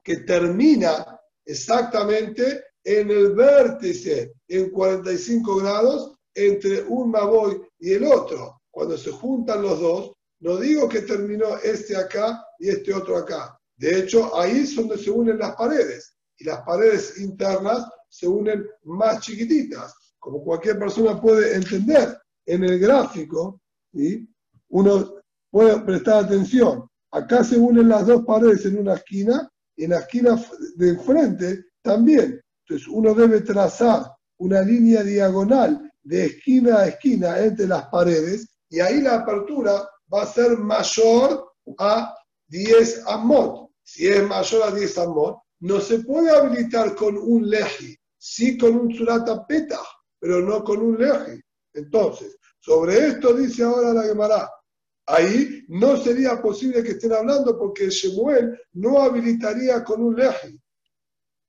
que termina exactamente en el vértice en 45 grados entre un Maboy y el otro. Cuando se juntan los dos, no digo que terminó este acá y este otro acá. De hecho, ahí es donde se unen las paredes. Y las paredes internas se unen más chiquititas. Como cualquier persona puede entender en el gráfico, ¿sí? uno puede prestar atención. Acá se unen las dos paredes en una esquina y en la esquina de enfrente también. Entonces uno debe trazar una línea diagonal de esquina a esquina entre las paredes y ahí la apertura va a ser mayor a 10 amot. Si es mayor a 10 amot, no se puede habilitar con un leji, sí con un surata peta, pero no con un leji. Entonces, sobre esto dice ahora la Gemara. Ahí no sería posible que estén hablando porque Shemuel no habilitaría con un leji.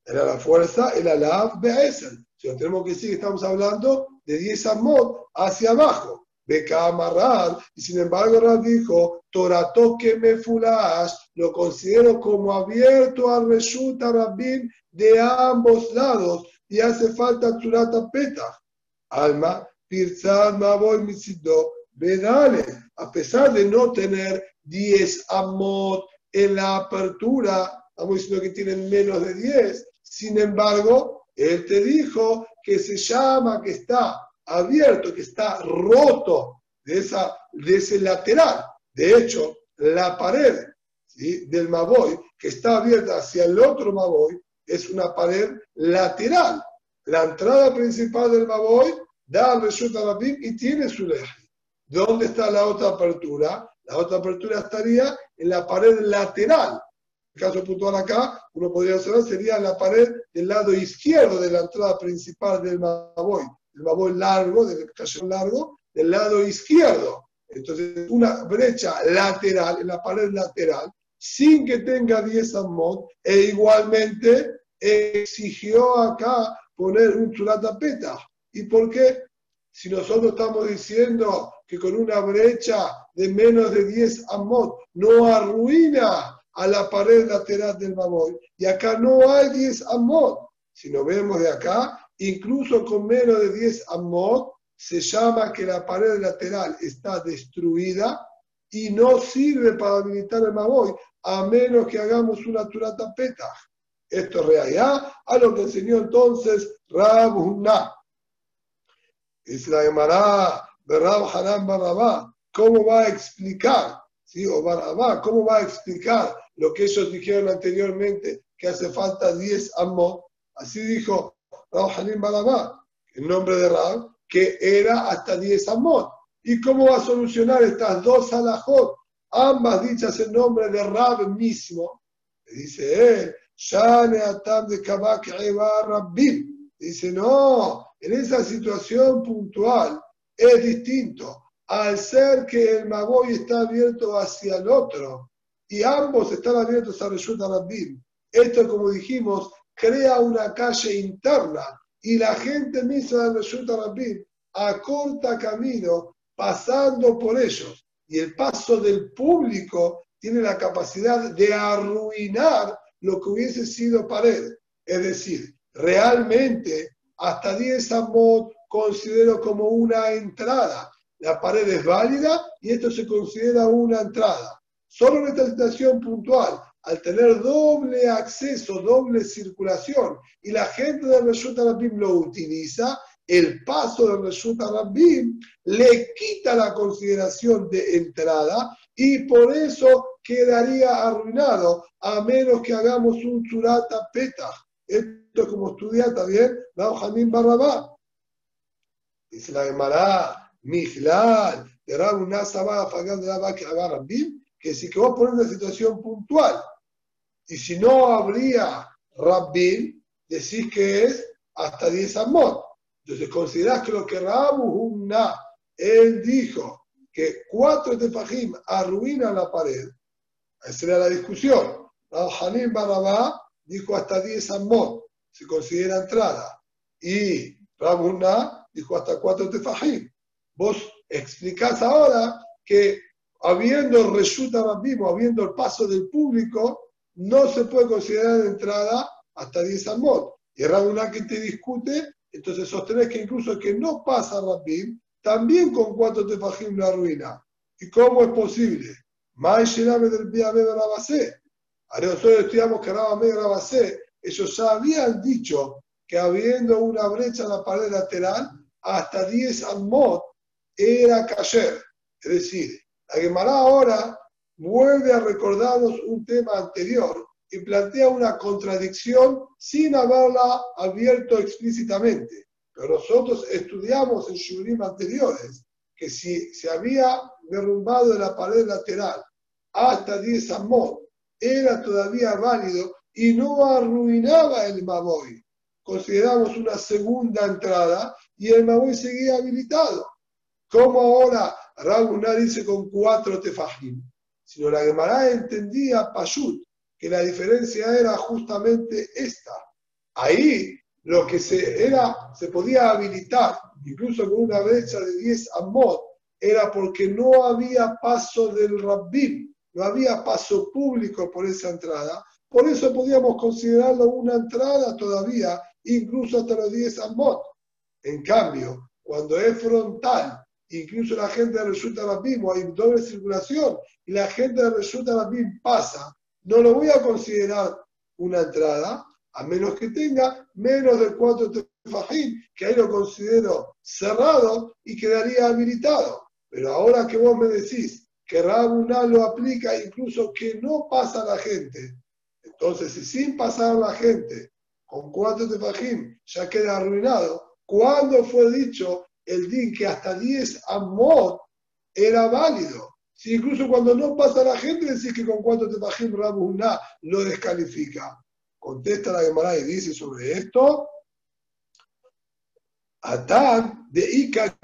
Era la fuerza, el alaf de Si no tenemos que decir que estamos hablando de 10 amot hacia abajo beca amarrar, y sin embargo Rab dijo, Torato que me fulash, lo considero como abierto al Reshuta Rabin de ambos lados, y hace falta Turata. Alma, Pirzad Maboy Misido, Vedale, a pesar de no tener 10 amot en la apertura, estamos diciendo que tienen menos de 10, sin embargo, él te dijo que se llama, que está abierto, que está roto de, esa, de ese lateral. De hecho, la pared del Maboy, que está abierta hacia el otro Maboy, es una pared lateral. La entrada principal del Maboy da al Reshut y tiene su leje. ¿Dónde está la otra apertura? La otra apertura estaría en la pared lateral. En el caso puntual acá, uno podría observar, sería en la pared del lado izquierdo de la entrada principal del Maboy el babón largo, del cayón largo, del lado izquierdo. Entonces, una brecha lateral, en la pared lateral, sin que tenga 10 amot, e igualmente exigió acá poner un chulatapeta. ¿Y por qué? Si nosotros estamos diciendo que con una brecha de menos de 10 amot no arruina a la pared lateral del babón, y acá no hay 10 amot. Si nos vemos de acá, incluso con menos de 10 amot, se llama que la pared lateral está destruida y no sirve para habilitar el maboy, a menos que hagamos una turata peta. Esto es realidad a lo que enseñó entonces Rabuna. Dice la Gemara de Rab Hanan Barabá, ¿cómo va a explicar? ¿sí? O Barabá, ¿cómo va a explicar lo que ellos dijeron anteriormente, que hace falta 10 amot. Así dijo Rab Hanim Balabá, el nombre de Rab, que era hasta 10 amot. ¿Y cómo va a solucionar estas dos alajot, ambas dichas en nombre de Rab mismo? Dice él, Dice, no, en esa situación puntual es distinto. Al ser que el Magoy está abierto hacia el otro y ambos están abiertos a Reshut Rabbim, esto, como dijimos, crea una calle interna y la gente misma de Reshut Rabbim acorta camino pasando por ellos. Y el paso del público tiene la capacidad de arruinar lo que hubiese sido pared. Es decir, realmente hasta 10 amot considero como una entrada. La pared es válida y esto se considera una entrada. Solo en esta situación puntual, al tener doble acceso, doble circulación, y la gente de Reshut Arabim lo utiliza, el paso de Reshut Arabim le quita la consideración de entrada y por eso quedaría arruinado, a menos que hagamos un surata peta. Esto es como estudiar también la Jamín Barrabá. Dice la Gemara, Mijlal, de Rabuna Sabah, Fagán de la Rabbim, que si que vos pones una situación puntual, y si no habría Rabbim, decís que es hasta 10 amot. Entonces considerás que lo que Rabu él dijo que cuatro tefajim arruinan la pared. Esa era la discusión. Hanim Barabá dijo hasta 10 amot, se considera entrada. Y Rabuna dijo hasta cuatro tefajim. Vos explicás ahora que habiendo resulta mismo, habiendo el paso del público, no se puede considerar entrada hasta 10 amot. Y Rabuna que te discute, entonces sostenés que incluso que no pasa Rabim, también con cuatro tefajim la arruina. ¿Y cómo es posible? Más del día de la base. Ahora nosotros estudiamos que Rabame base. Ellos ya habían dicho que habiendo una brecha en la pared lateral, hasta 10 amot era cayer. Es decir, la Gemara ahora vuelve a recordarnos un tema anterior y plantea una contradicción sin haberla abierto explícitamente. Pero nosotros estudiamos en Shurim anteriores que si se había derrumbado de la pared lateral hasta 10 amot, era todavía válido y no arruinaba el Maboy. Consideramos una segunda entrada y el Maboy seguía habilitado. Como ahora Rabuná dice con cuatro tefajim? Sino la Gemara entendía Pashut, que la diferencia era justamente esta. Ahí lo que se, era, se podía habilitar, incluso con una brecha de 10 amot, era porque no había paso del Rabbim, no había paso público por esa entrada. Por eso podíamos considerarlo una entrada todavía, incluso hasta los 10 amot. En cambio, cuando es frontal, incluso la gente de Resulta Rabbim, hay doble circulación, y la gente de Resulta Rabbim pasa, no lo voy a considerar una entrada, a menos que tenga menos de cuatro tefajim, que ahí lo considero cerrado y quedaría habilitado. Pero ahora que vos me decís que Rabuná lo aplica incluso que no pasa la gente, entonces si sin pasar la gente con cuatro tefajim ya queda arruinado, ¿cuándo fue dicho el din que hasta 10 amot era válido? Si incluso cuando no pasa la gente decís que con cuatro tefajim Rabuná lo descalifica. Contesta la Gemara y dice sobre esto, Atán de Ika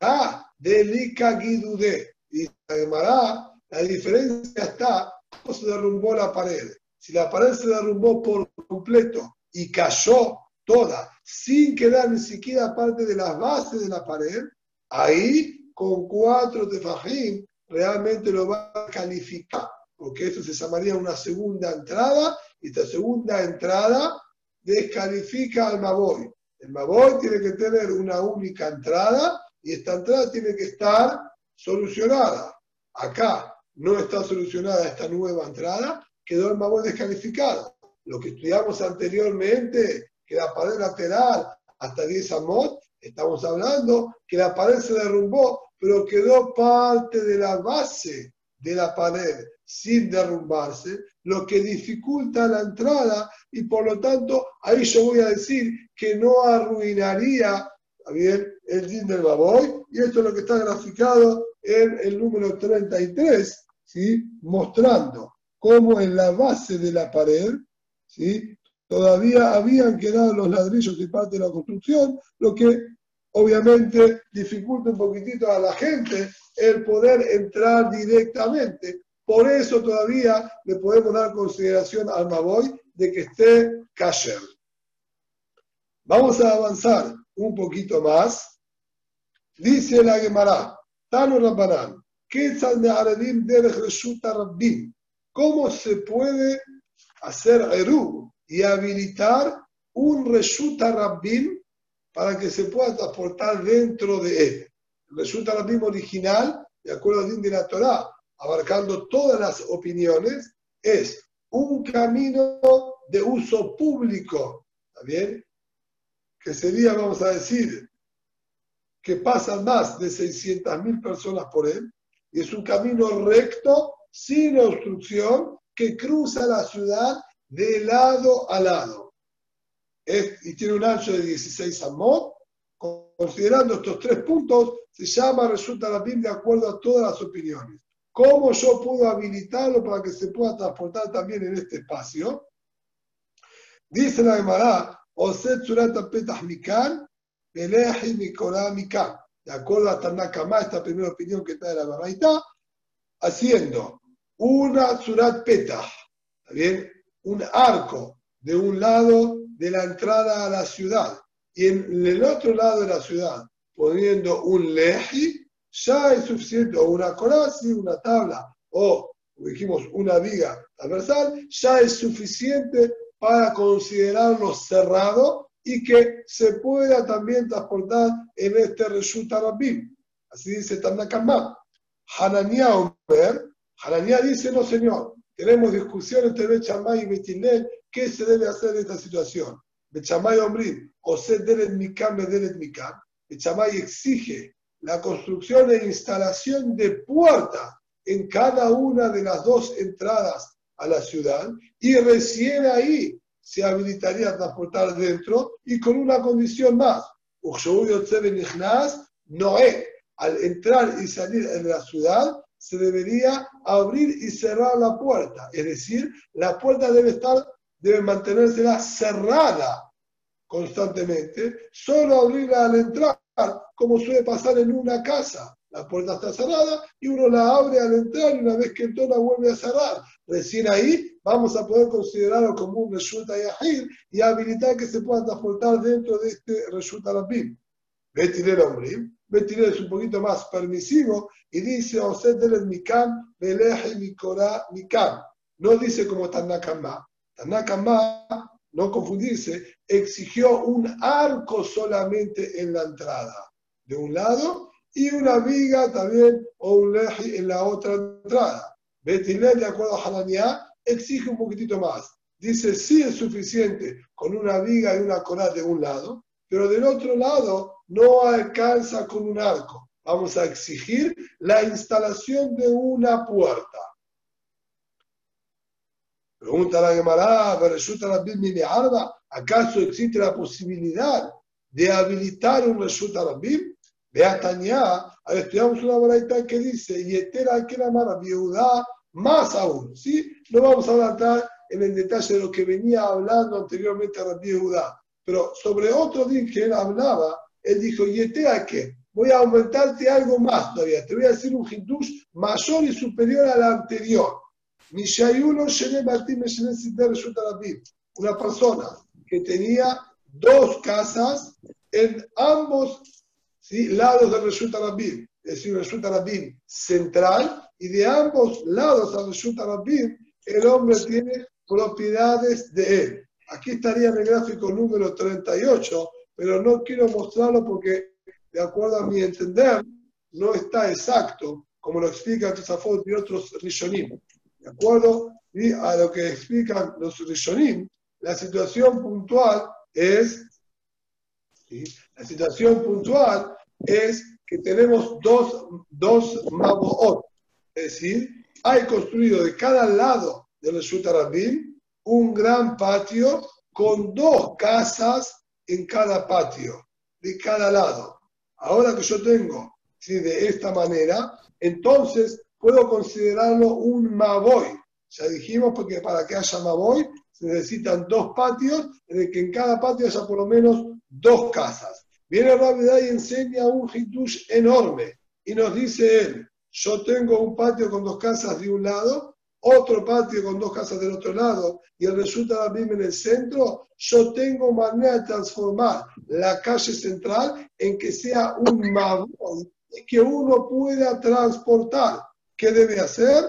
Gidude, de Lika Gidude. Y la la diferencia está cómo se derrumbó la pared. Si la pared se derrumbó por completo y cayó toda, sin quedar ni siquiera parte de las bases de la pared, ahí con cuatro tefajim realmente lo va a calificar, porque esto se llamaría una segunda entrada esta segunda entrada descalifica al Maboy. El Maboy tiene que tener una única entrada y esta entrada tiene que estar solucionada. Acá no está solucionada esta nueva entrada, quedó el Maboy descalificado. Lo que estudiamos anteriormente, que la pared lateral hasta 10 amot, estamos hablando que la pared se derrumbó, pero quedó parte de la base de la pared sin derrumbarse, lo que dificulta la entrada y por lo tanto ahí yo voy a decir que no arruinaría bien, el din del baboy y esto es lo que está graficado en el número 33, ¿sí? mostrando cómo en la base de la pared ¿sí? todavía habían quedado los ladrillos y parte de la construcción, lo que obviamente dificulta un poquitito a la gente el poder entrar directamente. Por eso todavía le podemos dar consideración al Maboy de que esté kasher. Vamos a avanzar un poquito más. Dice la Gemara, Tano Rabbanan, ¿Cómo se puede hacer Eru y habilitar un Reshuta Rabbin para que se pueda transportar dentro de él? El Reshuta Rabbin original, de acuerdo al din de la Torah, abarcando todas las opiniones, es un camino de uso público, ¿está bien? Que sería, vamos a decir, que pasan más de 600.000 personas por él, y es un camino recto, sin obstrucción, que cruza la ciudad de lado a lado. y tiene un ancho de 16 amot. Considerando estos tres puntos, se llama, resulta la Biblia de acuerdo a todas las opiniones. ¿Cómo yo puedo habilitarlo para que se pueda transportar también en este espacio? Dice la Gemara, Oset Surata Petah Mikan, Beleji Mikorá Mikan. De acuerdo a Tanakama, esta primera opinión que está de la Baraita, haciendo una Surat Petah, bien? Un arco de un lado de la entrada a la ciudad y en el otro lado de la ciudad poniendo un leji, ya es suficiente, o una coraza, una tabla, o, como dijimos, una viga transversal, ya es suficiente para considerarlo cerrado y que se pueda también transportar en este resulta Rabbim. Así dice Tanakama. Hananiah Omer, Hananiah dice, no señor, tenemos discusión entre Bechamay y Betilel, ¿qué se debe hacer en esta situación? Bechamay Omrim, o se Deret Mikam, Deret Mikam. Bechamay exige la construcción e instalación de puertas en cada una de las dos entradas a la ciudad y recién ahí se habilitaría a transportar dentro y con una condición más. Noé, al entrar y salir de la ciudad, se debería abrir y cerrar la puerta. Es decir, la puerta debe estar, debe mantenerse cerrada constantemente, solo abrirla al entrar como suele pasar en una casa. La puerta está cerrada y uno la abre al entrar y una vez que entró la vuelve a cerrar. Recién ahí vamos a poder considerarlo como un resulta yahir y habilitar que se pueda transportar dentro de este resulta rabim. Betirel hombre, Betirel es un poquito más permisivo y dice Oset del mikam, beleje mikora mikam. No dice como Tanakama. Tanakama no confundirse, exigió un arco solamente en la entrada, de un lado, y una viga también o un leji en la otra entrada. Betilel, de acuerdo a Hananiah, exige un poquitito más. Dice, sí es suficiente con una viga y una coral de un lado, pero del otro lado no alcanza con un arco. Vamos a exigir la instalación de una puerta. Pregunta la Gemara, ¿acaso existe la posibilidad de habilitar un Reshut Arabim? Vea Tania, ahora estudiamos una baraita que dice, y etera que la mara viuda más aún, ¿sí? No vamos a hablar en el detalle de lo que venía hablando anteriormente a Rabbi Judá, pero sobre otro día que él hablaba, él dijo, y etera que, voy a aumentarte algo más todavía, te voy a decir un hindush mayor y superior al anterior. Una persona que tenía dos casas en ambos lados del Resulta Rabim, es decir, Resulta Rabim central, y de ambos lados del Resulta Rabim, el hombre tiene propiedades de él. Aquí estaría en el gráfico número 38, pero no quiero mostrarlo porque, de acuerdo a mi entender, no está exacto, como lo explica Tosafot y otros Rishonim. ¿De acuerdo? Y a lo que explican los Rishonim, la situación puntual es, la situación puntual es que tenemos dos, dos es decir, hay construido de cada lado del Reshut Rabim un gran patio con dos casas en cada patio, de cada lado. Ahora que yo tengo ¿sí? de esta manera, entonces puedo considerarlo un Maboy. Ya dijimos porque para que haya Maboy se necesitan dos patios, en el que en cada patio haya por lo menos dos casas. Viene Ravidad y enseña un hitush enorme y nos dice él, yo tengo un patio con dos casas de un lado, otro patio con dos casas del otro lado y el resulta misma en el centro, yo tengo manera de transformar la calle central en que sea un maboy y que uno pueda transportar. ¿Qué debe hacer?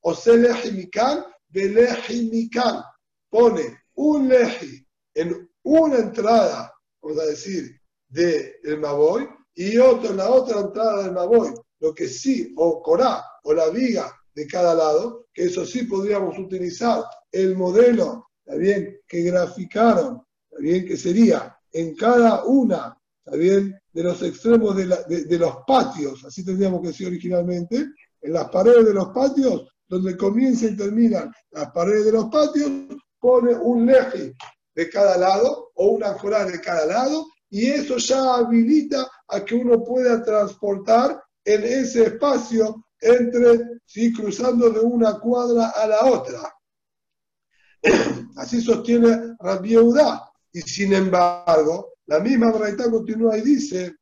O se lejimican, belejimican. Pone un leji en una entrada, vamos a decir, del de Maboy y otro en la otra entrada del Maboy. Lo que sí, o Corá, o la viga de cada lado, que eso sí podríamos utilizar el modelo? Que graficaron? Que sería en cada una, bien? De los extremos de, los patios, así tendríamos que decir originalmente, en las paredes de los patios, donde comienzan y terminan las paredes de los patios, pone un leje de cada lado o una coral de cada lado y eso ya habilita a que uno pueda transportar en ese espacio entre, ¿sí? cruzando de una cuadra a la otra. Así sostiene Rabbi Y sin embargo, la misma Braita continúa y dice,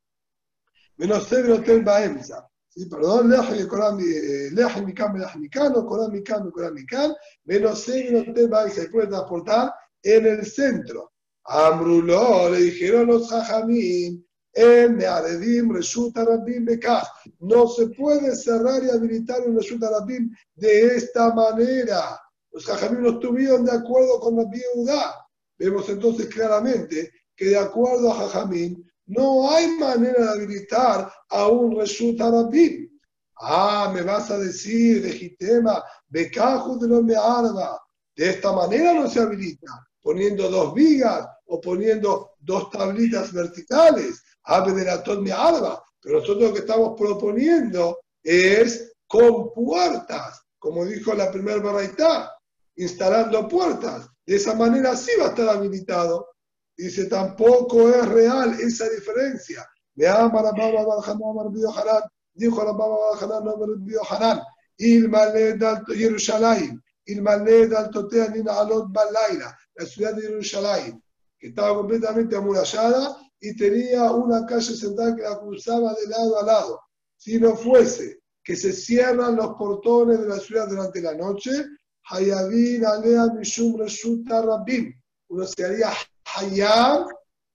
menos severo ten baemza. Sí, perdón, leje mi can, leje mi can, o corán mi can, corán mi can, menos severo ten baemza. Se puede transportar en el centro. Amruló, le dijeron los jajamín, en Mearedim resulta Rabim Bekaj. No se puede cerrar y habilitar un resulta Rabim de esta manera. Los jajamín no estuvieron de acuerdo con la viuda. Vemos entonces claramente que de acuerdo a jajamín no hay manera de habilitar a un resulta Rabim. Ah, me vas a decir, legitema, Bekaju de los Mearba. De esta manera no se habilita poniendo dos vigas o poniendo dos tablitas verticales, ave de la mi alba. Pero nosotros lo que estamos proponiendo es con puertas, como dijo la primera baraita, instalando puertas. De esa manera sí va a estar habilitado. Dice, tampoco es real esa diferencia. Me ama la baba dijo la baba Hanan, no Hanan, Ilmaled al Yerushalayim, Ilmaled al Totea Nina Alot Balaila la ciudad de Jerusalén, que estaba completamente amurallada y tenía una calle central que la cruzaba de lado a lado. Si no fuese que se cierran los portones de la ciudad durante la noche, Hayabin Alea Mishum Reshuta Rabim. Uno se haría Hayab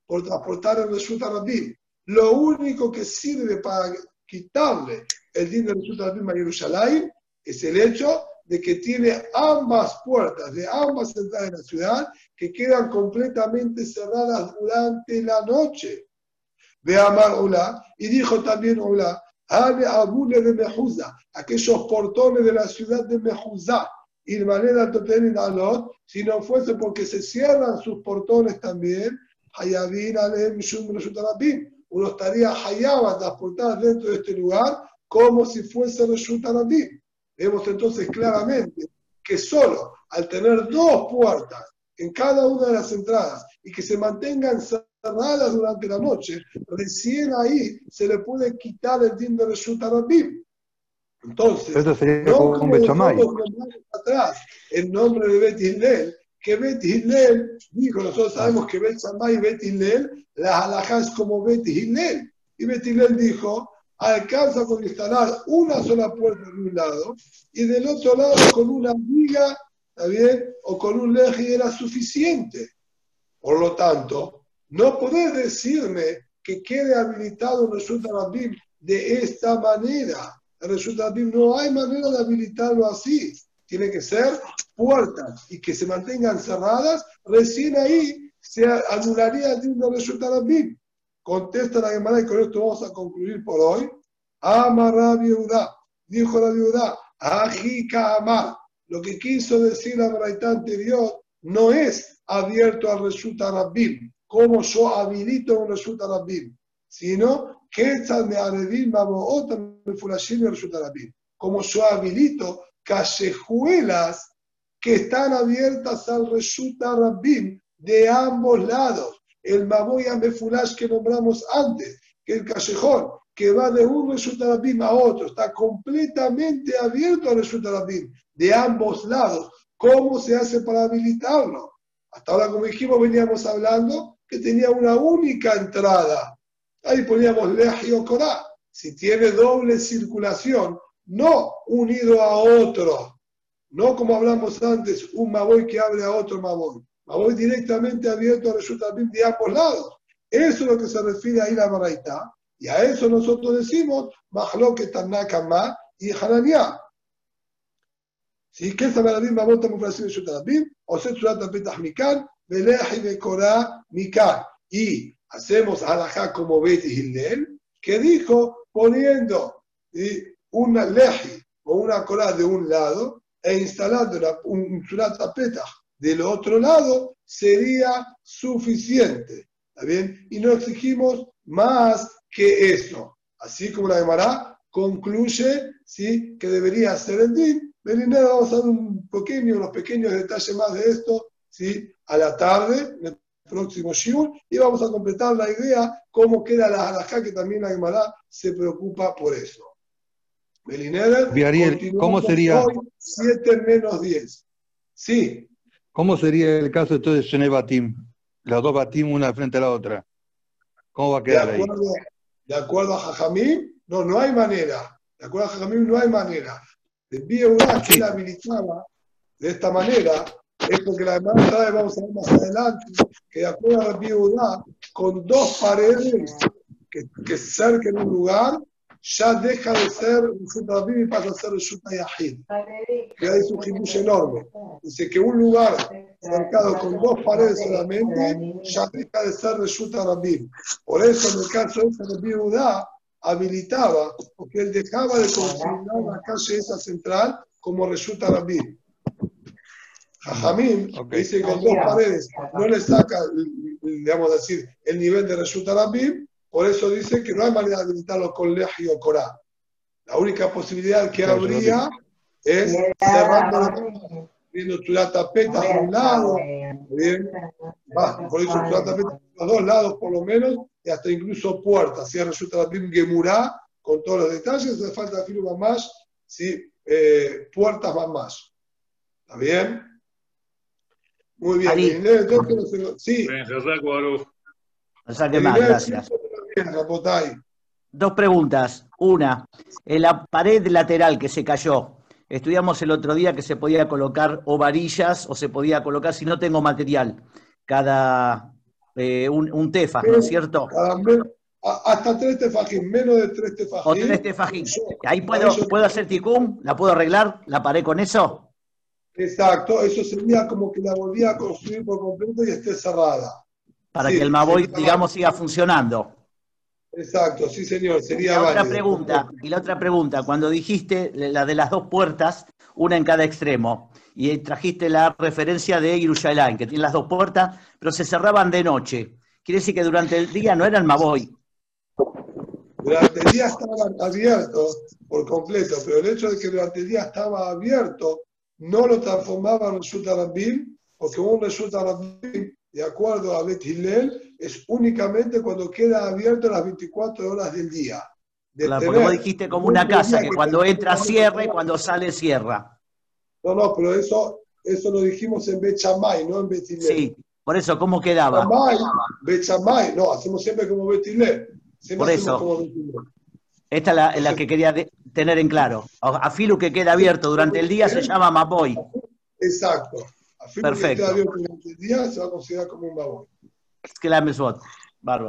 por transportar el Reshuta Rabim. Lo único que sirve para quitarle el dinero de Reshuta Rabim a Jerusalén es el hecho de que tiene ambas puertas de ambas entradas de la ciudad que quedan completamente cerradas durante la noche. Ve Amar Ola, y dijo también Ola, Ame Abule de Mejuza, aquellos portones de la ciudad de Mejuza, y manera Toten Alot, si no fuese porque se cierran sus portones también, Hayabin Alem Shum uno estaría Hayab a transportar dentro de este lugar como si fuese Reshut Vemos entonces claramente que solo al tener dos puertas en cada una de las entradas y que se mantengan cerradas durante la noche, recién ahí se le puede quitar el din de Reshut Entonces, no como un atrás el nombre de Bet Hillel, que Bet Hillel dijo, nosotros sabemos que Bet Shammai y Bet Hillel, las alhajas como Bet Hillel. Y Bet Hillel dijo, alcanza con instalar una sola puerta de un lado y del otro lado con una viga, ¿está? O con un leje era suficiente. Por lo tanto, no podés decirme que quede habilitado resulta Rabim de esta manera. El resulta Rabim no hay manera de habilitarlo así. Tiene que ser puertas y que se mantengan cerradas. Recién ahí se anularía de resulta Rabim. Contesta la Gemara y con esto vamos a concluir por hoy. Ama viuda, dijo la viuda, Ajika Amar. Lo que quiso decir la Braita anterior no es abierto al resulta Rabbim, como yo habilito un resulta Rabbim. sino que como yo habilito callejuelas que están abiertas al Reshuta Rabbim de ambos lados. El Maboy Amefulash que nombramos antes, que el callejón que va de un Reshuta Rabbim a otro, está completamente abierto al Reshuta Rabbim de ambos lados. ¿Cómo se hace para habilitarlo? Hasta ahora, como dijimos, veníamos hablando que tenía una única entrada. Ahí poníamos Legio Korah. Si tiene doble circulación, no unido a otro, no como hablamos antes, un Maboy que abre a otro Maboy. Maboy directamente abierto resulta de ambos lados. Eso es lo que se refiere a ir a Baraita. Y a eso nosotros decimos, Mahloke Tanakama y Hananiah. ¿Sí? ¿Qué es la misma volta de Shutabim? O se trata Petah Mikan, Beleji Bekora Mikan. Y hacemos alajá como Betty Hillel, que dijo poniendo una leji o una corá de un lado e instalando un surat Petah del otro lado, sería suficiente. ¿Está bien? Y no exigimos más que eso. Así como la Gemara concluye ¿sí? que debería ser el din vamos a dar un pequeño, unos pequeños detalles más de esto, ¿sí? A la tarde, en el próximo Shiur, y vamos a completar la idea cómo queda la halajá, que también la Gemara se preocupa por eso. Belineder, ¿cómo sería? 7 menos 10. Sí. ¿Cómo sería el caso entonces de Batim? Las dos Batim una frente a la otra. ¿Cómo va a quedar de acuerdo, ahí? De acuerdo a Jajamín, no, no hay manera. De acuerdo a Jajamín, no hay manera de una que la habilitaba de esta manera es porque la demanda vamos a ver más adelante, que de acuerdo a la con dos paredes que, que cerquen un lugar, ya deja de ser un y pasa a ser Shuta Yahid. Que hay un jibush enorme. Dice que un lugar cercado con dos paredes solamente, ya deja de ser Shuta Rabim. Por eso, en el caso de Rabbi Udá, habilitaba, porque él dejaba de considerar la calle esa central como resulta Rabí. Jajamín dice que con dos paredes no le saca, digamos decir, el nivel de resulta Rabí, por eso dice que no hay manera de habilitarlo con Leji o Corá. La única posibilidad que habría es cerrando la viendo tu tapeta a un lado, bien, por eso tu tapeta a los dos lados por lo menos, y hasta incluso puertas. Si resulta la Gemurá, con todos los detalles, hace falta filo más, si eh, puertas van más. ¿Está bien? Muy bien. sí. gracias. Dos preguntas. Una, en la pared lateral que se cayó, estudiamos el otro día que se podía colocar o varillas o se podía colocar, si no tengo material, cada eh, un, un tefa, ¿no es cierto? hasta tres tefajín, menos de tres tefajín. O tres tefajín. Ahí puedo, puedo hacer ticum, la puedo arreglar, la paré con eso. Exacto, eso sería como que la volvía a construir por completo y esté cerrada. Para que el Maboy, digamos, siga funcionando. Exacto, sí señor, sería y la otra pregunta, y la otra pregunta, cuando dijiste la de las dos puertas, una en cada extremo, y trajiste la referencia de Yerushalayim, que tiene las dos puertas, pero se cerraban de noche. Quiere decir que durante el día no era el Maboy. Durante el día estaba abierto por completo, pero el hecho de que durante el día estaba abierto no lo transformaba en resulta Rabbim, porque un resulta de acuerdo a Bet Hillel, es únicamente cuando queda abierto las 24 horas del día. claro, porque vos dijiste como una casa, que, cuando entra cierra y cuando sale cierra. No, no, pero eso, eso lo dijimos en Bechamay, no en Betilé. Sí, por eso, ¿cómo quedaba? Bechamay, Bechamay, no, hacemos siempre como Betilé. por eso. Esta es la, la, que quería tener en claro. A Filu que queda abierto durante el día se llama Maboy. Exacto. Filu que se va a considerar como un Maboy. Es que la mesot.